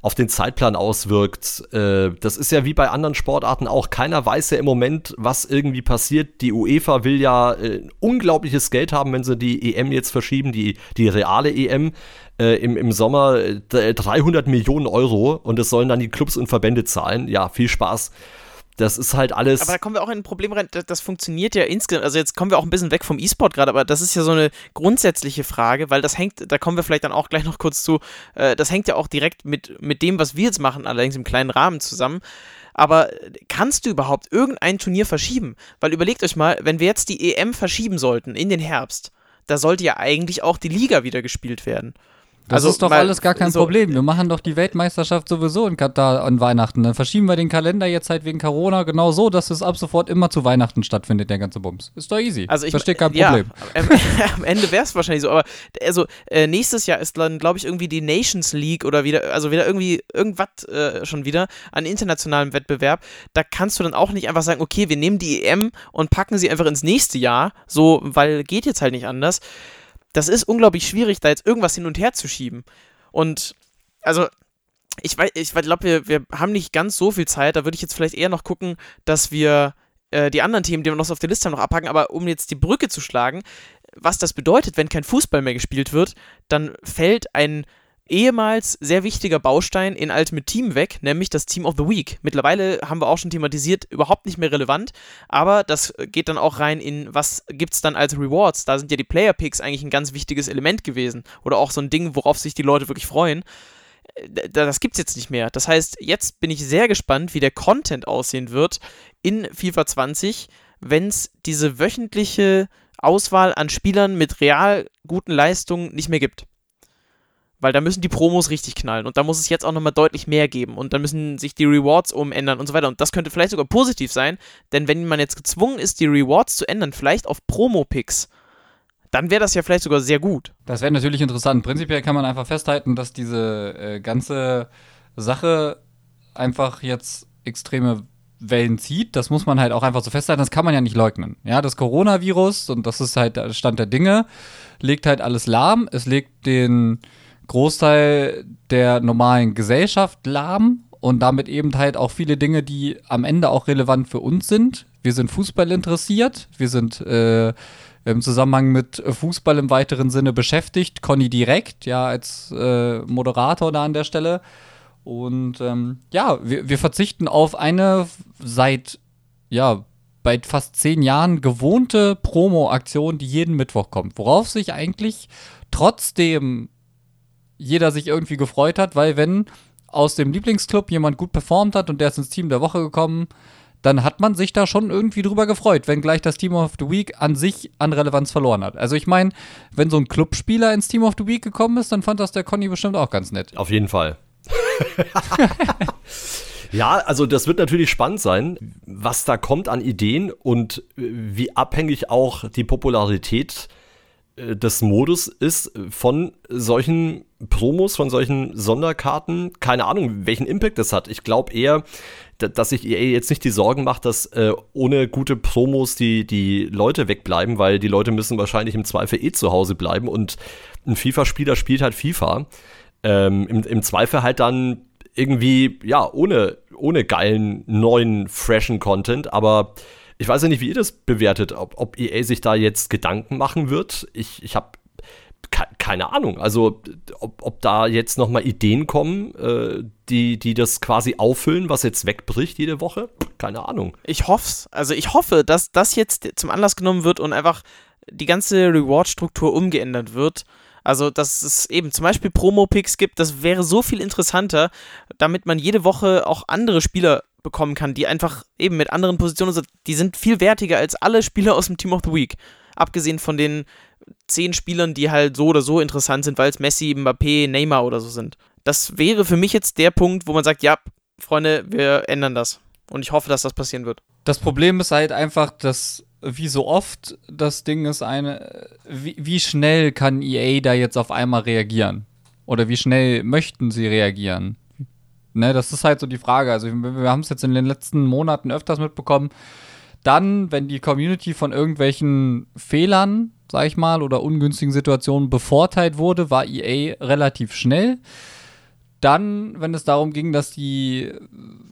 auf den Zeitplan auswirkt. Äh, das ist ja wie bei anderen Sportarten auch. Keiner weiß ja im Moment, was irgendwie passiert. Die UEFA will ja äh, unglaubliches Geld haben, wenn sie die EM jetzt verschieben, die, die reale EM äh, im, im Sommer 300 äh, Millionen Euro und das sollen dann die Clubs und Verbände zahlen. Ja, viel Spaß. Das ist halt alles. Aber da kommen wir auch in ein Problem rein, das, das funktioniert ja insgesamt. Also jetzt kommen wir auch ein bisschen weg vom E-Sport gerade, aber das ist ja so eine grundsätzliche Frage, weil das hängt, da kommen wir vielleicht dann auch gleich noch kurz zu, äh, das hängt ja auch direkt mit, mit dem, was wir jetzt machen, allerdings im kleinen Rahmen zusammen. Aber kannst du überhaupt irgendein Turnier verschieben? Weil überlegt euch mal, wenn wir jetzt die EM verschieben sollten in den Herbst, da sollte ja eigentlich auch die Liga wieder gespielt werden. Das also, ist doch mal, alles gar kein so, Problem. Wir machen doch die Weltmeisterschaft sowieso in Katar an Weihnachten. Dann verschieben wir den Kalender jetzt halt wegen Corona genau so, dass es ab sofort immer zu Weihnachten stattfindet, der ganze Bums. Ist doch easy. Also ich verstehe kein Problem. Ja, am, am Ende wäre es wahrscheinlich so, aber also äh, nächstes Jahr ist dann, glaube ich, irgendwie die Nations League oder wieder, also wieder irgendwie irgendwas äh, schon wieder an internationalem Wettbewerb. Da kannst du dann auch nicht einfach sagen, okay, wir nehmen die EM und packen sie einfach ins nächste Jahr, so, weil geht jetzt halt nicht anders das ist unglaublich schwierig, da jetzt irgendwas hin und her zu schieben. Und also, ich, weiß, ich glaube, wir, wir haben nicht ganz so viel Zeit. Da würde ich jetzt vielleicht eher noch gucken, dass wir äh, die anderen Themen, die wir noch auf der Liste haben, noch abhaken. Aber um jetzt die Brücke zu schlagen, was das bedeutet, wenn kein Fußball mehr gespielt wird, dann fällt ein ehemals sehr wichtiger Baustein in Ultimate Team weg, nämlich das Team of the Week. Mittlerweile haben wir auch schon thematisiert, überhaupt nicht mehr relevant, aber das geht dann auch rein in, was gibt es dann als Rewards. Da sind ja die Player Picks eigentlich ein ganz wichtiges Element gewesen oder auch so ein Ding, worauf sich die Leute wirklich freuen. Das gibt es jetzt nicht mehr. Das heißt, jetzt bin ich sehr gespannt, wie der Content aussehen wird in FIFA 20, wenn es diese wöchentliche Auswahl an Spielern mit real guten Leistungen nicht mehr gibt. Weil da müssen die Promos richtig knallen und da muss es jetzt auch nochmal deutlich mehr geben und dann müssen sich die Rewards umändern und so weiter. Und das könnte vielleicht sogar positiv sein, denn wenn man jetzt gezwungen ist, die Rewards zu ändern, vielleicht auf Promo-Picks, dann wäre das ja vielleicht sogar sehr gut. Das wäre natürlich interessant. Prinzipiell kann man einfach festhalten, dass diese äh, ganze Sache einfach jetzt extreme Wellen zieht, das muss man halt auch einfach so festhalten, das kann man ja nicht leugnen. Ja, das Coronavirus, und das ist halt der Stand der Dinge, legt halt alles lahm. Es legt den Großteil der normalen Gesellschaft lahm und damit eben halt auch viele Dinge, die am Ende auch relevant für uns sind. Wir sind Fußball interessiert, wir sind äh, im Zusammenhang mit Fußball im weiteren Sinne beschäftigt. Conny direkt, ja, als äh, Moderator da an der Stelle. Und ähm, ja, wir, wir verzichten auf eine seit, ja, bei fast zehn Jahren gewohnte Promo-Aktion, die jeden Mittwoch kommt. Worauf sich eigentlich trotzdem jeder sich irgendwie gefreut hat, weil wenn aus dem Lieblingsclub jemand gut performt hat und der ist ins Team der Woche gekommen, dann hat man sich da schon irgendwie drüber gefreut, wenn gleich das Team of the Week an sich an Relevanz verloren hat. Also ich meine, wenn so ein Clubspieler ins Team of the Week gekommen ist, dann fand das der Conny bestimmt auch ganz nett. Auf jeden Fall. ja, also das wird natürlich spannend sein, was da kommt an Ideen und wie abhängig auch die Popularität äh, des Modus ist von solchen Promos, von solchen Sonderkarten. Keine Ahnung, welchen Impact das hat. Ich glaube eher, dass sich EA jetzt nicht die Sorgen macht, dass äh, ohne gute Promos die, die Leute wegbleiben, weil die Leute müssen wahrscheinlich im Zweifel eh zu Hause bleiben und ein FIFA-Spieler spielt halt FIFA. Ähm, im, Im Zweifel halt dann irgendwie, ja, ohne, ohne geilen, neuen, freshen Content, aber ich weiß ja nicht, wie ihr das bewertet, ob, ob EA sich da jetzt Gedanken machen wird. Ich, ich habe keine Ahnung. Also, ob, ob da jetzt nochmal Ideen kommen, äh, die, die das quasi auffüllen, was jetzt wegbricht jede Woche? Keine Ahnung. Ich hoffe. Also, ich hoffe, dass das jetzt zum Anlass genommen wird und einfach die ganze Reward-Struktur umgeändert wird. Also, dass es eben zum Beispiel Promo-Picks gibt, das wäre so viel interessanter, damit man jede Woche auch andere Spieler bekommen kann, die einfach eben mit anderen Positionen, die sind viel wertiger als alle Spieler aus dem Team of the Week. Abgesehen von den zehn Spielern, die halt so oder so interessant sind, weil es Messi, Mbappé, Neymar oder so sind. Das wäre für mich jetzt der Punkt, wo man sagt, ja, Freunde, wir ändern das. Und ich hoffe, dass das passieren wird. Das Problem ist halt einfach, dass wie so oft das Ding ist eine, wie, wie schnell kann EA da jetzt auf einmal reagieren? Oder wie schnell möchten sie reagieren? Ne, das ist halt so die Frage. Also wir, wir haben es jetzt in den letzten Monaten öfters mitbekommen. Dann, wenn die Community von irgendwelchen Fehlern sag ich mal, oder ungünstigen Situationen bevorteilt wurde, war EA relativ schnell. Dann, wenn es darum ging, dass die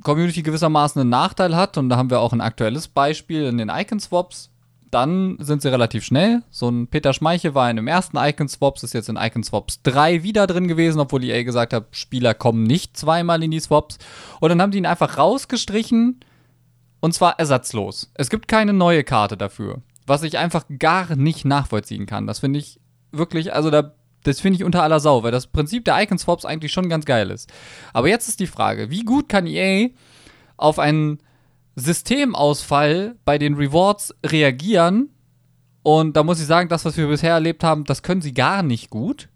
Community gewissermaßen einen Nachteil hat, und da haben wir auch ein aktuelles Beispiel in den Icon-Swaps, dann sind sie relativ schnell. So ein Peter Schmeichel war in dem ersten Icon-Swaps, ist jetzt in Icon-Swaps 3 wieder drin gewesen, obwohl EA gesagt hat, Spieler kommen nicht zweimal in die Swaps. Und dann haben die ihn einfach rausgestrichen und zwar ersatzlos. Es gibt keine neue Karte dafür was ich einfach gar nicht nachvollziehen kann. Das finde ich wirklich, also da, das finde ich unter aller Sau, weil das Prinzip der Icon Swaps eigentlich schon ganz geil ist. Aber jetzt ist die Frage, wie gut kann EA auf einen Systemausfall bei den Rewards reagieren? Und da muss ich sagen, das, was wir bisher erlebt haben, das können sie gar nicht gut.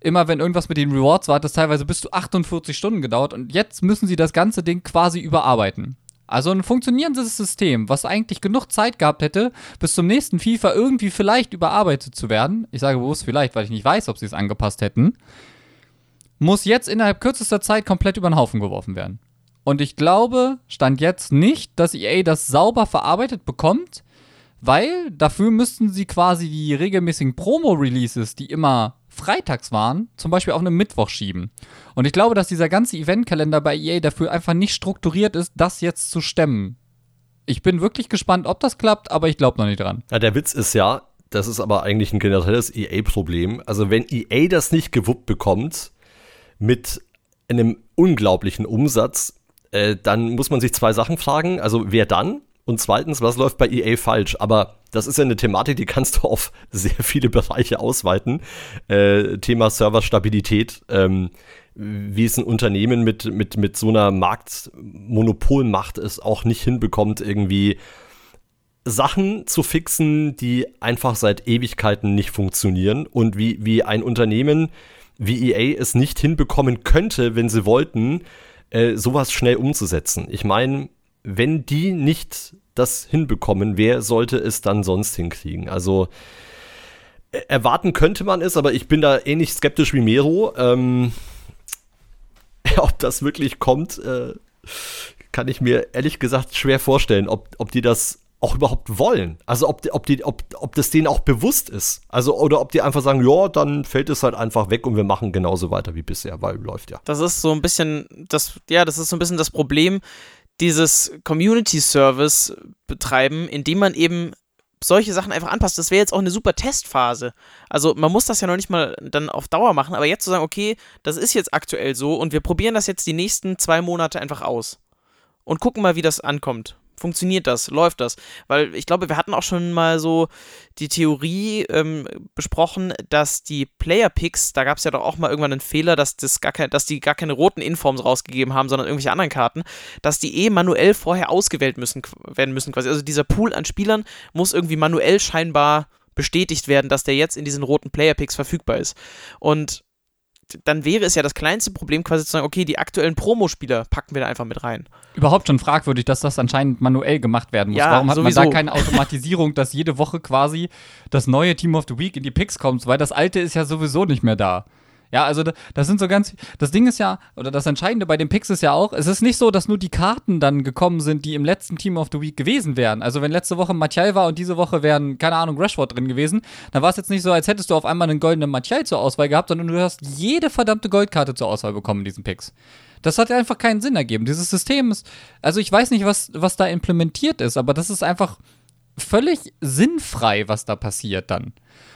Immer wenn irgendwas mit den Rewards war, hat das teilweise bis zu 48 Stunden gedauert und jetzt müssen sie das ganze Ding quasi überarbeiten. Also ein funktionierendes System, was eigentlich genug Zeit gehabt hätte, bis zum nächsten FIFA irgendwie vielleicht überarbeitet zu werden. Ich sage bewusst vielleicht, weil ich nicht weiß, ob sie es angepasst hätten. Muss jetzt innerhalb kürzester Zeit komplett über den Haufen geworfen werden. Und ich glaube, stand jetzt nicht, dass EA das sauber verarbeitet bekommt, weil dafür müssten sie quasi die regelmäßigen Promo-Releases, die immer freitags waren, zum Beispiel auf einen Mittwoch schieben. Und ich glaube, dass dieser ganze Eventkalender bei EA dafür einfach nicht strukturiert ist, das jetzt zu stemmen. Ich bin wirklich gespannt, ob das klappt, aber ich glaube noch nicht dran. Ja, der Witz ist ja, das ist aber eigentlich ein generelles EA-Problem. Also, wenn EA das nicht gewuppt bekommt mit einem unglaublichen Umsatz, äh, dann muss man sich zwei Sachen fragen. Also, wer dann? Und zweitens, was läuft bei EA falsch? Aber das ist ja eine Thematik, die kannst du auf sehr viele Bereiche ausweiten. Äh, Thema Serverstabilität. Ähm, wie es ein Unternehmen mit, mit, mit so einer Marktmonopolmacht es auch nicht hinbekommt, irgendwie Sachen zu fixen, die einfach seit Ewigkeiten nicht funktionieren und wie, wie ein Unternehmen wie EA es nicht hinbekommen könnte, wenn sie wollten, äh, sowas schnell umzusetzen. Ich meine, wenn die nicht das hinbekommen, wer sollte es dann sonst hinkriegen? Also äh, erwarten könnte man es, aber ich bin da ähnlich skeptisch wie Mero. Ähm, ob das wirklich kommt, äh, kann ich mir ehrlich gesagt schwer vorstellen, ob, ob die das auch überhaupt wollen. Also ob, ob, die, ob, ob das denen auch bewusst ist. Also, oder ob die einfach sagen, ja, dann fällt es halt einfach weg und wir machen genauso weiter wie bisher, weil läuft ja. Das ist so ein bisschen das, ja, das ist so ein bisschen das Problem, dieses Community Service betreiben, indem man eben solche Sachen einfach anpasst. Das wäre jetzt auch eine super Testphase. Also man muss das ja noch nicht mal dann auf Dauer machen, aber jetzt zu sagen, okay, das ist jetzt aktuell so und wir probieren das jetzt die nächsten zwei Monate einfach aus und gucken mal, wie das ankommt funktioniert das, läuft das? Weil ich glaube, wir hatten auch schon mal so die Theorie ähm, besprochen, dass die Player-Picks, da gab es ja doch auch mal irgendwann einen Fehler, dass, das gar kein, dass die gar keine roten Informs rausgegeben haben, sondern irgendwelche anderen Karten, dass die eh manuell vorher ausgewählt müssen, werden müssen quasi. Also dieser Pool an Spielern muss irgendwie manuell scheinbar bestätigt werden, dass der jetzt in diesen roten Player-Picks verfügbar ist. Und dann wäre es ja das kleinste Problem, quasi zu sagen, okay, die aktuellen Promospieler packen wir da einfach mit rein. Überhaupt schon fragwürdig, dass das anscheinend manuell gemacht werden muss. Ja, Warum hat sowieso. man da keine Automatisierung, dass jede Woche quasi das neue Team of the Week in die Picks kommt? Weil das alte ist ja sowieso nicht mehr da. Ja, also das sind so ganz. Das Ding ist ja, oder das Entscheidende bei den Picks ist ja auch, es ist nicht so, dass nur die Karten dann gekommen sind, die im letzten Team of the Week gewesen wären. Also wenn letzte Woche Mathieu war und diese Woche wären, keine Ahnung, Rashford drin gewesen, dann war es jetzt nicht so, als hättest du auf einmal einen goldenen Mathieu zur Auswahl gehabt, sondern du hast jede verdammte Goldkarte zur Auswahl bekommen in diesen Picks. Das hat einfach keinen Sinn ergeben. Dieses System ist, also ich weiß nicht, was, was da implementiert ist, aber das ist einfach völlig sinnfrei, was da passiert dann.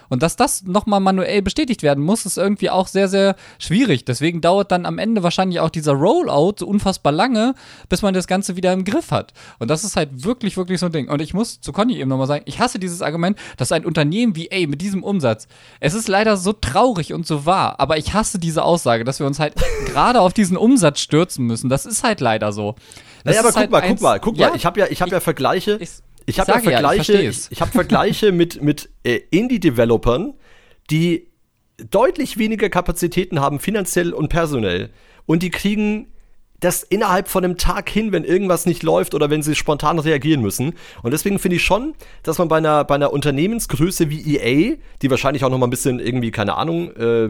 Und dass das nochmal manuell bestätigt werden muss, ist irgendwie auch sehr, sehr schwierig. Deswegen dauert dann am Ende wahrscheinlich auch dieser Rollout so unfassbar lange, bis man das Ganze wieder im Griff hat. Und das ist halt wirklich, wirklich so ein Ding. Und ich muss zu Conny eben nochmal sagen, ich hasse dieses Argument, dass ein Unternehmen wie, ey, mit diesem Umsatz, es ist leider so traurig und so wahr, aber ich hasse diese Aussage, dass wir uns halt gerade auf diesen Umsatz stürzen müssen. Das ist halt leider so. Das naja, aber guck halt mal, guck mal, guck ja, mal, ich habe ja, ich hab ja Vergleiche. Ich, ich habe ja Vergleiche, ja, ich, ich habe Vergleiche mit, mit äh, Indie-Developern, die deutlich weniger Kapazitäten haben, finanziell und personell. Und die kriegen das innerhalb von einem Tag hin, wenn irgendwas nicht läuft oder wenn sie spontan reagieren müssen. Und deswegen finde ich schon, dass man bei einer, bei einer Unternehmensgröße wie EA, die wahrscheinlich auch noch mal ein bisschen irgendwie, keine Ahnung, äh,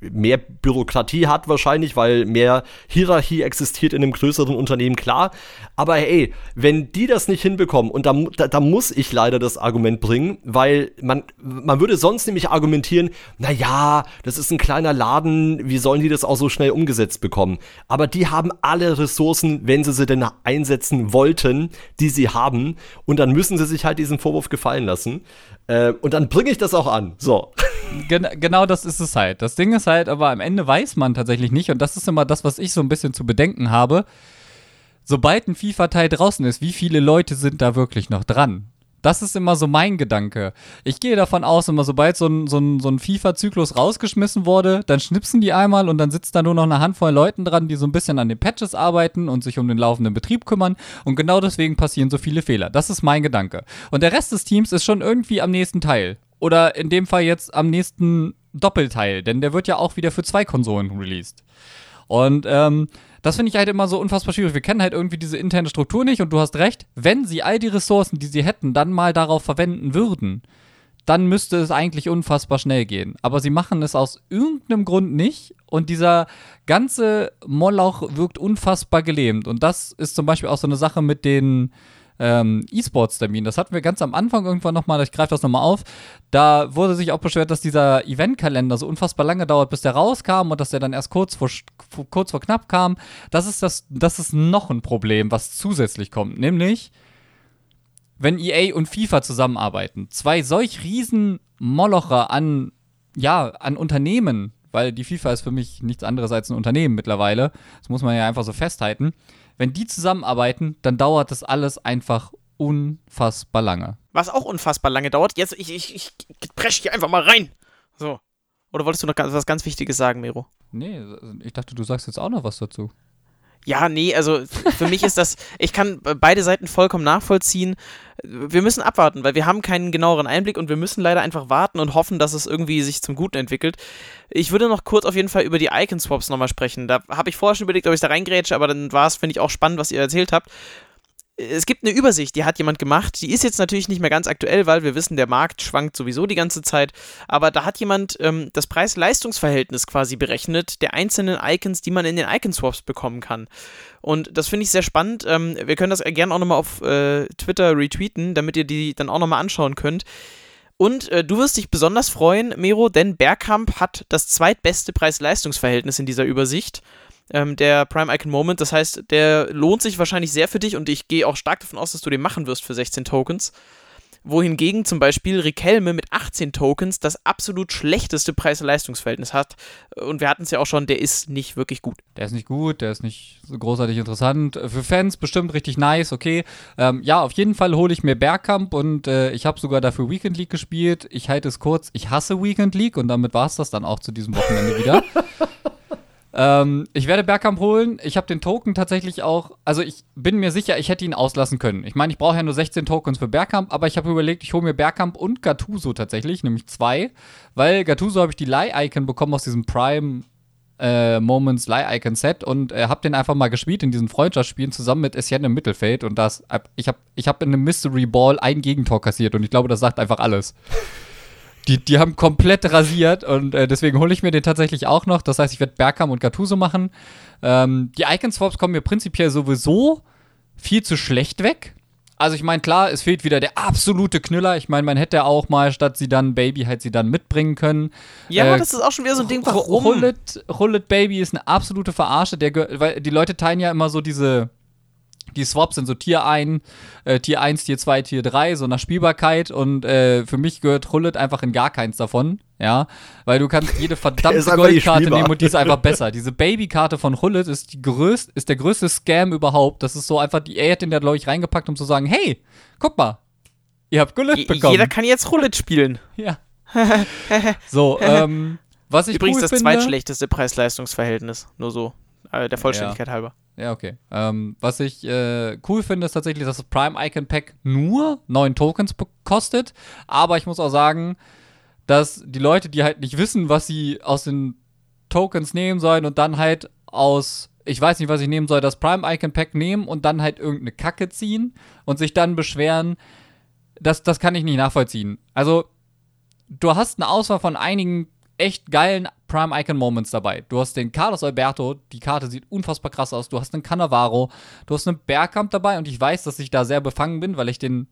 mehr Bürokratie hat wahrscheinlich, weil mehr Hierarchie existiert in einem größeren Unternehmen, klar. Aber hey, wenn die das nicht hinbekommen, und da, da, da muss ich leider das Argument bringen, weil man, man würde sonst nämlich argumentieren, na ja, das ist ein kleiner Laden, wie sollen die das auch so schnell umgesetzt bekommen? Aber die haben alle Ressourcen, wenn sie sie denn einsetzen wollten, die sie haben, und dann müssen sie sich halt diesen Vorwurf gefallen lassen. Äh, und dann bringe ich das auch an. So. Gen genau das ist es halt. Das Ding ist halt, aber am Ende weiß man tatsächlich nicht, und das ist immer das, was ich so ein bisschen zu bedenken habe. Sobald ein FIFA-Teil draußen ist, wie viele Leute sind da wirklich noch dran? Das ist immer so mein Gedanke. Ich gehe davon aus, immer sobald so ein, so ein, so ein FIFA-Zyklus rausgeschmissen wurde, dann schnipsen die einmal und dann sitzt da nur noch eine Handvoll Leuten dran, die so ein bisschen an den Patches arbeiten und sich um den laufenden Betrieb kümmern. Und genau deswegen passieren so viele Fehler. Das ist mein Gedanke. Und der Rest des Teams ist schon irgendwie am nächsten Teil. Oder in dem Fall jetzt am nächsten Doppelteil, denn der wird ja auch wieder für zwei Konsolen released. Und ähm, das finde ich halt immer so unfassbar schwierig. Wir kennen halt irgendwie diese interne Struktur nicht und du hast recht, wenn sie all die Ressourcen, die sie hätten, dann mal darauf verwenden würden, dann müsste es eigentlich unfassbar schnell gehen. Aber sie machen es aus irgendeinem Grund nicht und dieser ganze Moloch wirkt unfassbar gelähmt. Und das ist zum Beispiel auch so eine Sache mit den ähm, E-Sports-Termin. Das hatten wir ganz am Anfang irgendwann nochmal, ich greife das nochmal auf. Da wurde sich auch beschwert, dass dieser Eventkalender so unfassbar lange dauert, bis der rauskam und dass der dann erst kurz vor, kurz vor knapp kam. Das ist, das, das ist noch ein Problem, was zusätzlich kommt. Nämlich, wenn EA und FIFA zusammenarbeiten, zwei solch riesen Molocher an, ja, an Unternehmen, weil die FIFA ist für mich nichts anderes als ein Unternehmen mittlerweile. Das muss man ja einfach so festhalten wenn die zusammenarbeiten, dann dauert das alles einfach unfassbar lange. Was auch unfassbar lange dauert, jetzt, ich, ich, ich presche hier einfach mal rein. So. Oder wolltest du noch was ganz Wichtiges sagen, Miro? Nee, ich dachte, du sagst jetzt auch noch was dazu. Ja, nee, also für mich ist das, ich kann beide Seiten vollkommen nachvollziehen. Wir müssen abwarten, weil wir haben keinen genaueren Einblick und wir müssen leider einfach warten und hoffen, dass es irgendwie sich zum Guten entwickelt. Ich würde noch kurz auf jeden Fall über die Icon-Swaps nochmal sprechen. Da habe ich vorher schon überlegt, ob ich da reingrätsche, aber dann war es, finde ich, auch spannend, was ihr erzählt habt es gibt eine Übersicht, die hat jemand gemacht. Die ist jetzt natürlich nicht mehr ganz aktuell, weil wir wissen, der Markt schwankt sowieso die ganze Zeit. Aber da hat jemand ähm, das Preis-Leistungs-Verhältnis quasi berechnet der einzelnen Icons, die man in den Icon-Swaps bekommen kann. Und das finde ich sehr spannend. Ähm, wir können das gerne auch nochmal auf äh, Twitter retweeten, damit ihr die dann auch nochmal anschauen könnt. Und äh, du wirst dich besonders freuen, Mero, denn Bergkamp hat das zweitbeste Preis-Leistungs-Verhältnis in dieser Übersicht ähm, der Prime Icon Moment. Das heißt, der lohnt sich wahrscheinlich sehr für dich und ich gehe auch stark davon aus, dass du den machen wirst für 16 Tokens. Wohingegen zum Beispiel Rikelme mit 18 Tokens das absolut schlechteste Preis-Leistungsverhältnis hat. Und wir hatten es ja auch schon, der ist nicht wirklich gut. Der ist nicht gut, der ist nicht so großartig interessant. Für Fans bestimmt richtig nice, okay. Ähm, ja, auf jeden Fall hole ich mir Bergkamp und äh, ich habe sogar dafür Weekend League gespielt. Ich halte es kurz, ich hasse Weekend League und damit war es das dann auch zu diesem Wochenende wieder. Ähm, ich werde Bergkamp holen. Ich habe den Token tatsächlich auch, also ich bin mir sicher, ich hätte ihn auslassen können. Ich meine, ich brauche ja nur 16 Tokens für Bergkamp, aber ich habe überlegt, ich hole mir Bergkamp und Gattuso tatsächlich, nämlich zwei, weil Gattuso habe ich die Leih-Icon bekommen aus diesem Prime äh, Moments Leih-Icon Set und äh, habe den einfach mal gespielt in diesen Freundschaftsspielen zusammen mit Etienne im Mittelfeld und das, ich habe ich hab in einem Mystery Ball ein Gegentor kassiert und ich glaube, das sagt einfach alles. Die, die haben komplett rasiert und äh, deswegen hole ich mir den tatsächlich auch noch. Das heißt, ich werde Bergham und Gattuso machen. Ähm, die Icon-Swaps kommen mir prinzipiell sowieso viel zu schlecht weg. Also ich meine, klar, es fehlt wieder der absolute Knüller. Ich meine, man hätte auch mal statt sie dann Baby halt sie dann mitbringen können. Ja, äh, das ist auch schon wieder so ein Ding, warum? Hullet, Hullet Baby ist eine absolute Verarsche. Der, weil die Leute teilen ja immer so diese die Swaps sind so Tier 1, äh, Tier 1, Tier 2, Tier 3, so nach Spielbarkeit und äh, für mich gehört Hullet einfach in gar keins davon, ja, weil du kannst jede verdammte Goldkarte nehmen und die ist einfach besser. Diese Babykarte von Hullet ist, die größt, ist der größte Scam überhaupt. Das ist so einfach, die EA hat den da, glaube ich, reingepackt, um zu sagen, hey, guck mal, ihr habt Hullet bekommen. Jeder kann jetzt Hullet spielen. Ja. so, ähm, was ich Übrigens cool das finde, zweitschlechteste Preis-Leistungs-Verhältnis, nur so, äh, der Vollständigkeit ja. halber. Ja, okay. Ähm, was ich äh, cool finde, ist tatsächlich, dass das Prime Icon Pack nur 9 Tokens kostet. Aber ich muss auch sagen, dass die Leute, die halt nicht wissen, was sie aus den Tokens nehmen sollen und dann halt aus, ich weiß nicht, was ich nehmen soll, das Prime Icon Pack nehmen und dann halt irgendeine Kacke ziehen und sich dann beschweren, das, das kann ich nicht nachvollziehen. Also, du hast eine Auswahl von einigen echt geilen Prime Icon Moments dabei. Du hast den Carlos Alberto, die Karte sieht unfassbar krass aus. Du hast einen Cannavaro, du hast einen Bergkamp dabei und ich weiß, dass ich da sehr befangen bin, weil ich den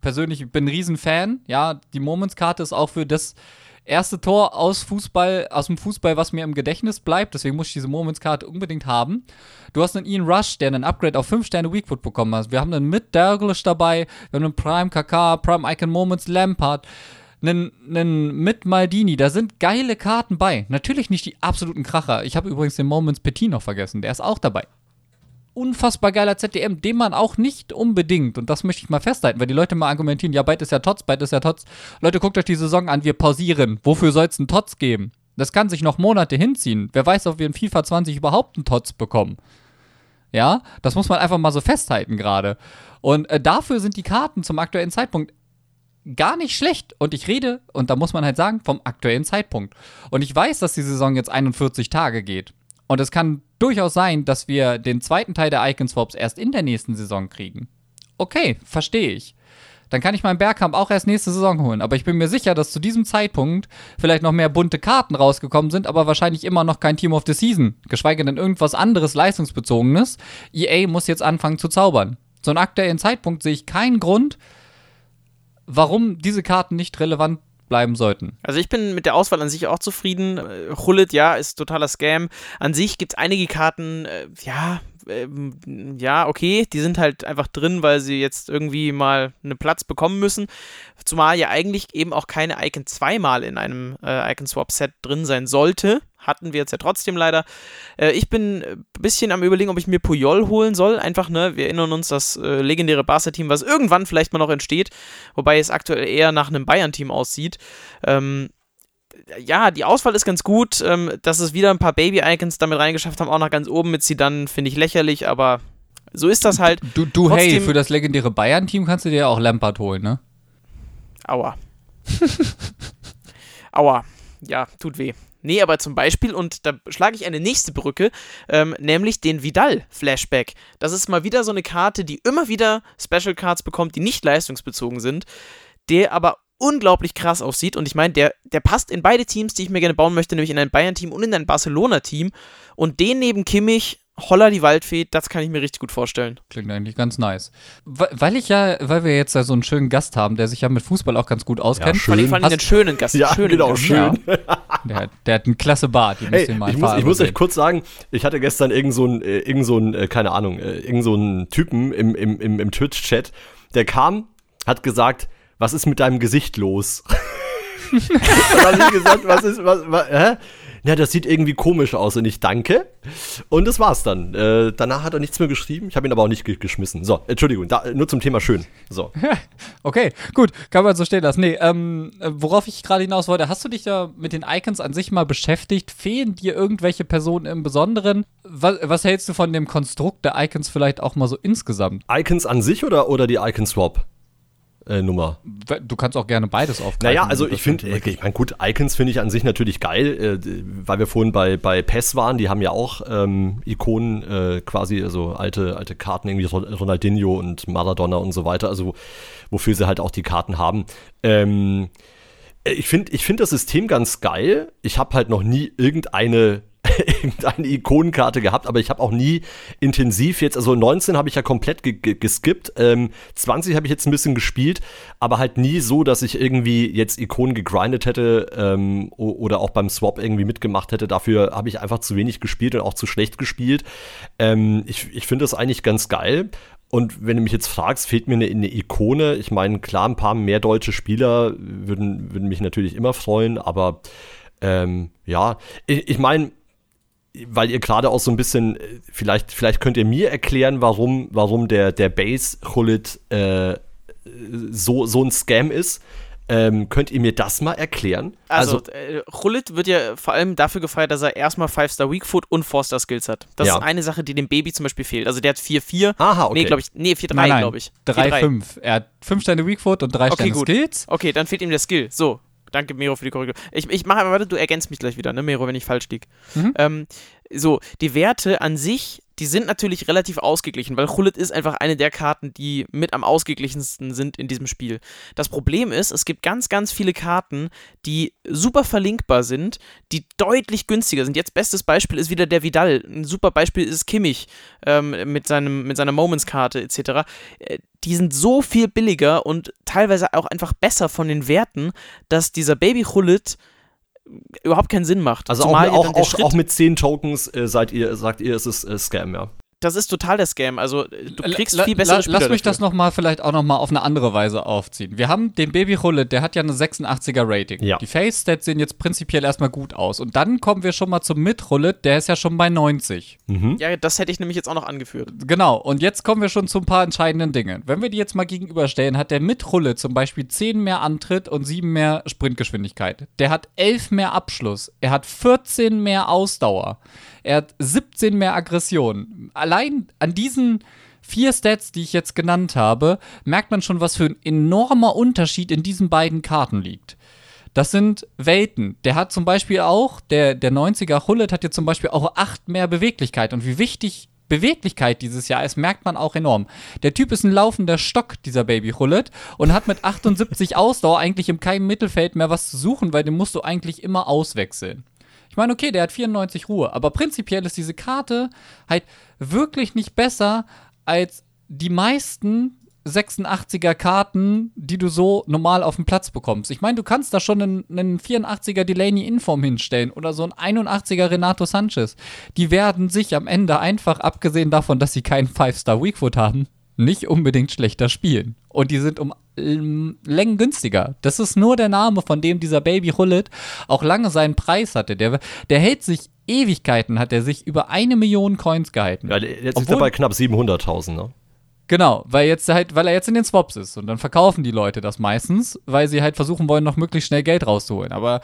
persönlich bin ein Riesenfan. Ja, die Moments-Karte ist auch für das erste Tor aus Fußball, aus dem Fußball, was mir im Gedächtnis bleibt. Deswegen muss ich diese Moments-Karte unbedingt haben. Du hast einen Ian Rush, der einen Upgrade auf 5 Sterne Weakfoot bekommen hat. Wir haben einen mit Douglas dabei, wir haben einen Prime KK, Prime Icon Moments Lampard einen, einen mit Maldini, da sind geile Karten bei. Natürlich nicht die absoluten Kracher. Ich habe übrigens den Moments Petit noch vergessen, der ist auch dabei. Unfassbar geiler ZDM, den man auch nicht unbedingt, und das möchte ich mal festhalten, weil die Leute mal argumentieren, ja, bald ist ja Tots, bald ist ja Tots. Leute, guckt euch die Saison an, wir pausieren. Wofür soll es einen Tots geben? Das kann sich noch Monate hinziehen. Wer weiß, ob wir in FIFA 20 überhaupt einen Tots bekommen. Ja, das muss man einfach mal so festhalten gerade. Und äh, dafür sind die Karten zum aktuellen Zeitpunkt gar nicht schlecht. Und ich rede, und da muss man halt sagen, vom aktuellen Zeitpunkt. Und ich weiß, dass die Saison jetzt 41 Tage geht. Und es kann durchaus sein, dass wir den zweiten Teil der Icon Swaps erst in der nächsten Saison kriegen. Okay, verstehe ich. Dann kann ich meinen Bergkamp auch erst nächste Saison holen. Aber ich bin mir sicher, dass zu diesem Zeitpunkt vielleicht noch mehr bunte Karten rausgekommen sind, aber wahrscheinlich immer noch kein Team of the Season. Geschweige denn irgendwas anderes leistungsbezogenes. EA muss jetzt anfangen zu zaubern. Zu einem aktuellen Zeitpunkt sehe ich keinen Grund, warum diese Karten nicht relevant bleiben sollten. Also ich bin mit der Auswahl an sich auch zufrieden. Hullet, ja, ist totaler Scam. An sich gibt es einige Karten, äh, ja, ähm, ja, okay, die sind halt einfach drin, weil sie jetzt irgendwie mal einen Platz bekommen müssen. Zumal ja eigentlich eben auch keine Icon zweimal in einem äh, Icon Swap Set drin sein sollte. Hatten wir jetzt ja trotzdem leider. Äh, ich bin ein bisschen am überlegen, ob ich mir Puyol holen soll. Einfach, ne, wir erinnern uns, das äh, legendäre Barca-Team, was irgendwann vielleicht mal noch entsteht, wobei es aktuell eher nach einem Bayern-Team aussieht. Ähm, ja, die Auswahl ist ganz gut. Ähm, dass es wieder ein paar Baby-Icons damit reingeschafft haben, auch nach ganz oben mit sie dann, finde ich lächerlich, aber so ist das halt. Du, du hey, für das legendäre Bayern-Team kannst du dir auch Lampard holen, ne? Aua. Aua. Ja, tut weh. Nee, aber zum Beispiel, und da schlage ich eine nächste Brücke, ähm, nämlich den Vidal-Flashback. Das ist mal wieder so eine Karte, die immer wieder Special Cards bekommt, die nicht leistungsbezogen sind, der aber unglaublich krass aussieht. Und ich meine, der, der passt in beide Teams, die ich mir gerne bauen möchte, nämlich in ein Bayern-Team und in ein Barcelona-Team. Und den neben Kimmich Holla die Waldfee, das kann ich mir richtig gut vorstellen. Klingt eigentlich ganz nice. Weil ich ja, weil wir jetzt ja so einen schönen Gast haben, der sich ja mit Fußball auch ganz gut auskennt. Ja, schön. Fand ich fand einen schönen Gast. Ja, schönen genau, Gast. schön. Ja. Der, der, hat einen klasse Bart. Hey, ich muss, ich muss euch kurz sagen, ich hatte gestern irgend so ein, äh, irgend so ein äh, keine Ahnung, äh, irgend so einen Typen im, im, im, im Twitch-Chat, der kam, hat gesagt, was ist mit deinem Gesicht los? Dann habe ich gesagt, was ist, was, was hä? ja, das sieht irgendwie komisch aus und ich danke. Und das war's dann. Äh, danach hat er nichts mehr geschrieben. Ich habe ihn aber auch nicht ge geschmissen. So, Entschuldigung, da, nur zum Thema schön. So. okay, gut, kann man so stehen lassen. Nee, ähm, worauf ich gerade hinaus wollte, hast du dich da mit den Icons an sich mal beschäftigt? Fehlen dir irgendwelche Personen im Besonderen? Was, was hältst du von dem Konstrukt der Icons vielleicht auch mal so insgesamt? Icons an sich oder, oder die Icon Swap? Äh, Nummer. Du kannst auch gerne beides aufgreifen. Naja, also ich finde, ich meine, gut, Icons finde ich an sich natürlich geil, äh, weil wir vorhin bei, bei PES waren, die haben ja auch ähm, Ikonen, äh, quasi, also alte, alte Karten, irgendwie Ronaldinho und Maradona und so weiter, also wofür sie halt auch die Karten haben. Ähm, ich finde ich find das System ganz geil. Ich habe halt noch nie irgendeine irgendeine Ikonenkarte gehabt, aber ich habe auch nie intensiv jetzt, also 19 habe ich ja komplett ge ge geskippt, ähm, 20 habe ich jetzt ein bisschen gespielt, aber halt nie so, dass ich irgendwie jetzt Ikonen gegrindet hätte ähm, oder auch beim Swap irgendwie mitgemacht hätte. Dafür habe ich einfach zu wenig gespielt und auch zu schlecht gespielt. Ähm, ich ich finde das eigentlich ganz geil. Und wenn du mich jetzt fragst, fehlt mir eine, eine, Ikone. Ich meine, klar, ein paar mehr deutsche Spieler würden, würden mich natürlich immer freuen, aber ähm, ja, ich, ich meine, weil ihr gerade auch so ein bisschen, äh, vielleicht, vielleicht könnt ihr mir erklären, warum, warum der, der Base Hullet äh, so, so ein Scam ist. Ähm, könnt ihr mir das mal erklären? Also, also äh, wird ja vor allem dafür gefeiert, dass er erstmal 5-Star Weakfoot und 4-Star Skills hat. Das ja. ist eine Sache, die dem Baby zum Beispiel fehlt. Also der hat 4-4. Aha, okay. Nee, glaube ich. Nee, 4-3, glaube ich. 3-5. Er hat 5 Sterne Weakfoot und 3 okay, Sterne gut. Skills. Okay, dann fehlt ihm der Skill. So, Danke, Mero, für die Korrektur. Ich, ich mache aber weiter, du ergänzt mich gleich wieder, ne, Mero, wenn ich falsch liege. Mhm. Ähm, so, die Werte an sich die sind natürlich relativ ausgeglichen, weil Chullet ist einfach eine der Karten, die mit am ausgeglichensten sind in diesem Spiel. Das Problem ist, es gibt ganz, ganz viele Karten, die super verlinkbar sind, die deutlich günstiger sind. Jetzt bestes Beispiel ist wieder der Vidal. Ein super Beispiel ist Kimmich ähm, mit, seinem, mit seiner Moments-Karte etc. Äh, die sind so viel billiger und teilweise auch einfach besser von den Werten, dass dieser Baby Chullet überhaupt keinen Sinn macht. Also auch, auch, auch, auch, mit 10 Tokens äh, seid ihr, sagt ihr, es ist äh, Scam, ja das ist total der Scam. Also du kriegst la, viel bessere la, Spieler Lass mich dafür. das noch mal vielleicht auch noch mal auf eine andere Weise aufziehen. Wir haben den Baby Hullet, der hat ja eine 86er Rating. Ja. Die Face Stats sehen jetzt prinzipiell erstmal gut aus. Und dann kommen wir schon mal zum Mid Hullet, der ist ja schon bei 90. Mhm. Ja, das hätte ich nämlich jetzt auch noch angeführt. Genau. Und jetzt kommen wir schon zu ein paar entscheidenden Dingen. Wenn wir die jetzt mal gegenüberstellen, hat der Mid Hullet zum Beispiel 10 mehr Antritt und 7 mehr Sprintgeschwindigkeit. Der hat 11 mehr Abschluss. Er hat 14 mehr Ausdauer. Er hat 17 mehr Aggression. Allein an diesen vier Stats, die ich jetzt genannt habe, merkt man schon, was für ein enormer Unterschied in diesen beiden Karten liegt. Das sind Welten. Der hat zum Beispiel auch, der, der 90er Hullet hat jetzt zum Beispiel auch 8 mehr Beweglichkeit. Und wie wichtig Beweglichkeit dieses Jahr ist, merkt man auch enorm. Der Typ ist ein laufender Stock, dieser Baby Hullet, und hat mit 78 Ausdauer eigentlich im keinem Mittelfeld mehr was zu suchen, weil den musst du eigentlich immer auswechseln. Ich meine, okay, der hat 94 Ruhe, aber prinzipiell ist diese Karte halt wirklich nicht besser als die meisten 86er Karten, die du so normal auf dem Platz bekommst. Ich meine, du kannst da schon einen, einen 84er Delaney Inform hinstellen oder so ein 81er Renato Sanchez. Die werden sich am Ende einfach, abgesehen davon, dass sie keinen 5-Star Weakfoot haben, nicht unbedingt schlechter spielen. Und die sind um ähm, Längen günstiger. Das ist nur der Name, von dem dieser Baby Hullet auch lange seinen Preis hatte. Der, der hält sich Ewigkeiten, hat er sich über eine Million Coins gehalten. Ja, jetzt Obwohl, ist er bei knapp 700.000, ne? Genau, weil jetzt halt, weil er jetzt in den Swaps ist und dann verkaufen die Leute das meistens, weil sie halt versuchen wollen, noch möglichst schnell Geld rauszuholen. Aber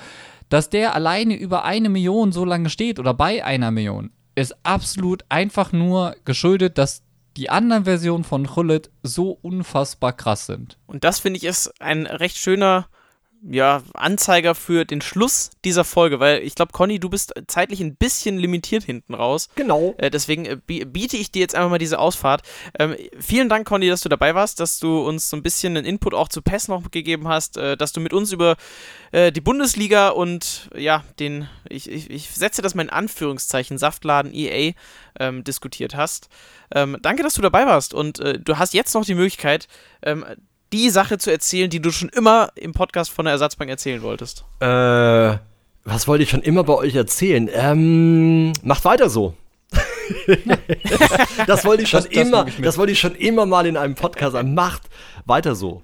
dass der alleine über eine Million so lange steht oder bei einer Million, ist absolut einfach nur geschuldet, dass die anderen Versionen von Hullet so unfassbar krass sind. Und das finde ich ist ein recht schöner ja, Anzeiger für den Schluss dieser Folge, weil ich glaube, Conny, du bist zeitlich ein bisschen limitiert hinten raus. Genau. Äh, deswegen äh, biete ich dir jetzt einfach mal diese Ausfahrt. Ähm, vielen Dank, Conny, dass du dabei warst, dass du uns so ein bisschen einen Input auch zu PES noch gegeben hast, äh, dass du mit uns über äh, die Bundesliga und ja, den, ich, ich, ich, setze das mal in Anführungszeichen, Saftladen EA ähm, diskutiert hast. Ähm, danke, dass du dabei warst und äh, du hast jetzt noch die Möglichkeit, ähm, die Sache zu erzählen, die du schon immer im Podcast von der Ersatzbank erzählen wolltest? Äh, was wollte ich schon immer bei euch erzählen? Ähm, macht weiter so. das wollte ich schon das, immer, das, das wollte ich schon immer mal in einem Podcast sagen. Macht weiter so.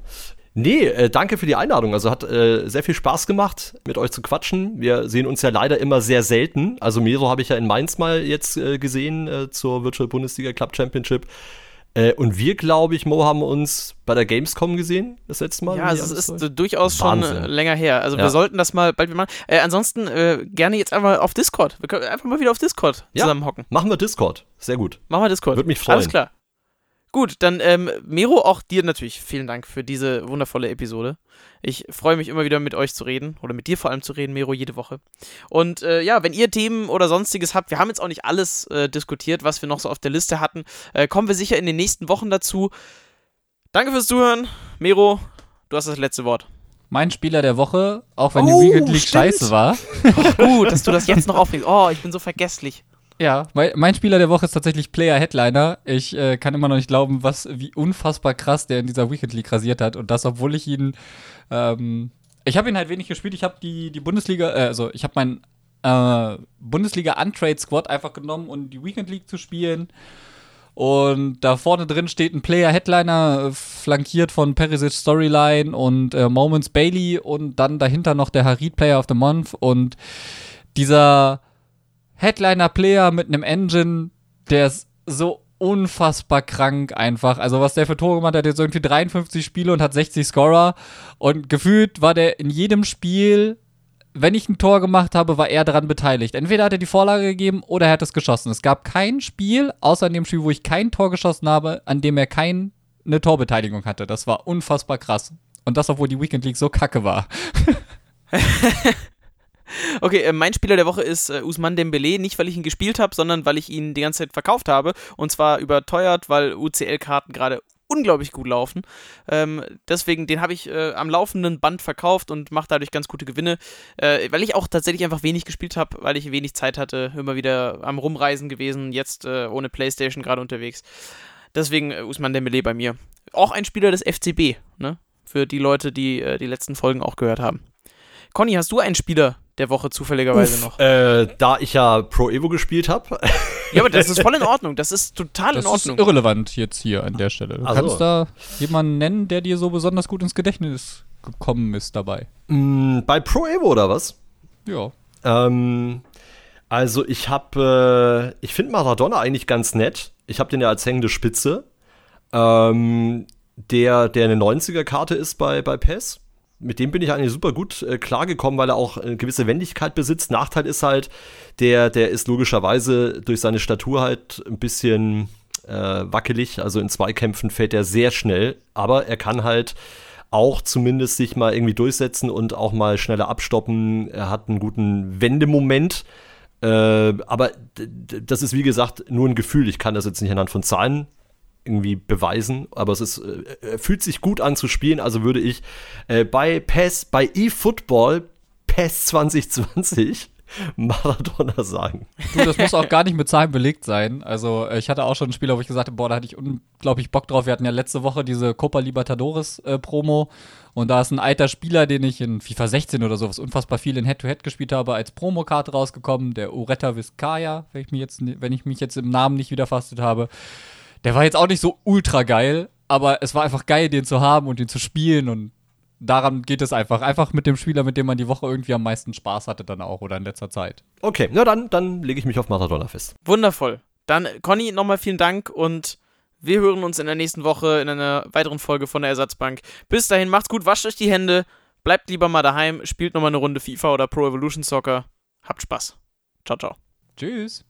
Nee, äh, danke für die Einladung. Also hat äh, sehr viel Spaß gemacht, mit euch zu quatschen. Wir sehen uns ja leider immer sehr selten. Also Mero habe ich ja in Mainz mal jetzt äh, gesehen äh, zur Virtual Bundesliga Club Championship. Äh, und wir, glaube ich, Mo, haben uns bei der Gamescom gesehen, das letzte Mal. Ja, also es ist durchaus Wahnsinn. schon länger her. Also ja. wir sollten das mal bald machen. Äh, ansonsten äh, gerne jetzt einfach auf Discord. Wir können einfach mal wieder auf Discord ja, zusammenhocken. Machen wir Discord. Sehr gut. Machen wir Discord. Würde mich freuen. Alles klar. Gut, dann ähm, Mero, auch dir natürlich vielen Dank für diese wundervolle Episode. Ich freue mich immer wieder mit euch zu reden oder mit dir vor allem zu reden, Mero, jede Woche. Und äh, ja, wenn ihr Themen oder sonstiges habt, wir haben jetzt auch nicht alles äh, diskutiert, was wir noch so auf der Liste hatten, äh, kommen wir sicher in den nächsten Wochen dazu. Danke fürs Zuhören. Mero, du hast das letzte Wort. Mein Spieler der Woche, auch wenn oh, die Weekend League stimmt. scheiße war. Oh, gut, dass du das jetzt noch auflegst. Oh, ich bin so vergesslich. Ja, mein, mein, Spieler der Woche ist tatsächlich Player Headliner. Ich äh, kann immer noch nicht glauben, was, wie unfassbar krass der in dieser Weekend League rasiert hat. Und das, obwohl ich ihn, ähm, ich habe ihn halt wenig gespielt. Ich habe die, die Bundesliga, äh, also ich habe meinen äh, Bundesliga Untrade Squad einfach genommen, um die Weekend League zu spielen. Und da vorne drin steht ein Player Headliner, äh, flankiert von Perisic Storyline und äh, Moments Bailey und dann dahinter noch der Harid Player of the Month. Und dieser Headliner-Player mit einem Engine, der ist so unfassbar krank einfach. Also was der für Tore gemacht hat, der hat jetzt irgendwie 53 Spiele und hat 60 Scorer. Und gefühlt war der in jedem Spiel, wenn ich ein Tor gemacht habe, war er daran beteiligt. Entweder hat er die Vorlage gegeben oder er hat es geschossen. Es gab kein Spiel, außer in dem Spiel, wo ich kein Tor geschossen habe, an dem er keine Torbeteiligung hatte. Das war unfassbar krass. Und das, obwohl die Weekend League so kacke war. Okay, äh, mein Spieler der Woche ist äh, Usman Dembele, nicht weil ich ihn gespielt habe, sondern weil ich ihn die ganze Zeit verkauft habe und zwar überteuert, weil UCL-Karten gerade unglaublich gut laufen. Ähm, deswegen, den habe ich äh, am laufenden Band verkauft und mache dadurch ganz gute Gewinne, äh, weil ich auch tatsächlich einfach wenig gespielt habe, weil ich wenig Zeit hatte, immer wieder am Rumreisen gewesen, jetzt äh, ohne Playstation gerade unterwegs. Deswegen äh, Usman Dembele bei mir. Auch ein Spieler des FCB, ne? Für die Leute, die äh, die letzten Folgen auch gehört haben. Conny, hast du einen Spieler der Woche zufälligerweise Uff, noch? Äh, da ich ja Pro Evo gespielt habe. ja, aber das ist voll in Ordnung. Das ist total das in Ordnung. Das ist irrelevant jetzt hier an der Stelle. Du also. kannst da jemanden nennen, der dir so besonders gut ins Gedächtnis gekommen ist dabei. Mm, bei Pro Evo oder was? Ja. Ähm, also ich habe, äh, ich finde Maradona eigentlich ganz nett. Ich habe den ja als hängende Spitze. Ähm, der, der eine 90er-Karte ist bei, bei PES mit dem bin ich eigentlich super gut äh, klargekommen, weil er auch eine gewisse Wendigkeit besitzt. Nachteil ist halt, der, der ist logischerweise durch seine Statur halt ein bisschen äh, wackelig. Also in Zweikämpfen fällt er sehr schnell, aber er kann halt auch zumindest sich mal irgendwie durchsetzen und auch mal schneller abstoppen. Er hat einen guten Wendemoment. Äh, aber das ist wie gesagt nur ein Gefühl. Ich kann das jetzt nicht anhand von Zahlen irgendwie beweisen, aber es ist, äh, fühlt sich gut an zu spielen, also würde ich äh, bei PES, bei eFootball PES 2020 Maradona sagen. Du, das muss auch gar nicht mit Zahlen belegt sein. Also, äh, ich hatte auch schon ein Spieler, wo ich gesagt habe, boah, da hatte ich unglaublich Bock drauf. Wir hatten ja letzte Woche diese Copa Libertadores äh, Promo und da ist ein alter Spieler, den ich in FIFA 16 oder sowas unfassbar viel in Head-to-Head -Head gespielt habe, als Promokarte rausgekommen, der Ureta Vizcaya, wenn ich mich jetzt, wenn ich mich jetzt im Namen nicht wiederfastet habe. Der war jetzt auch nicht so ultra geil, aber es war einfach geil, den zu haben und den zu spielen und daran geht es einfach. Einfach mit dem Spieler, mit dem man die Woche irgendwie am meisten Spaß hatte, dann auch oder in letzter Zeit. Okay, na dann, dann lege ich mich auf Maradona fest. Wundervoll. Dann, Conny, nochmal vielen Dank und wir hören uns in der nächsten Woche in einer weiteren Folge von der Ersatzbank. Bis dahin, macht's gut, wascht euch die Hände, bleibt lieber mal daheim, spielt nochmal eine Runde FIFA oder Pro Evolution Soccer. Habt Spaß. Ciao, ciao. Tschüss.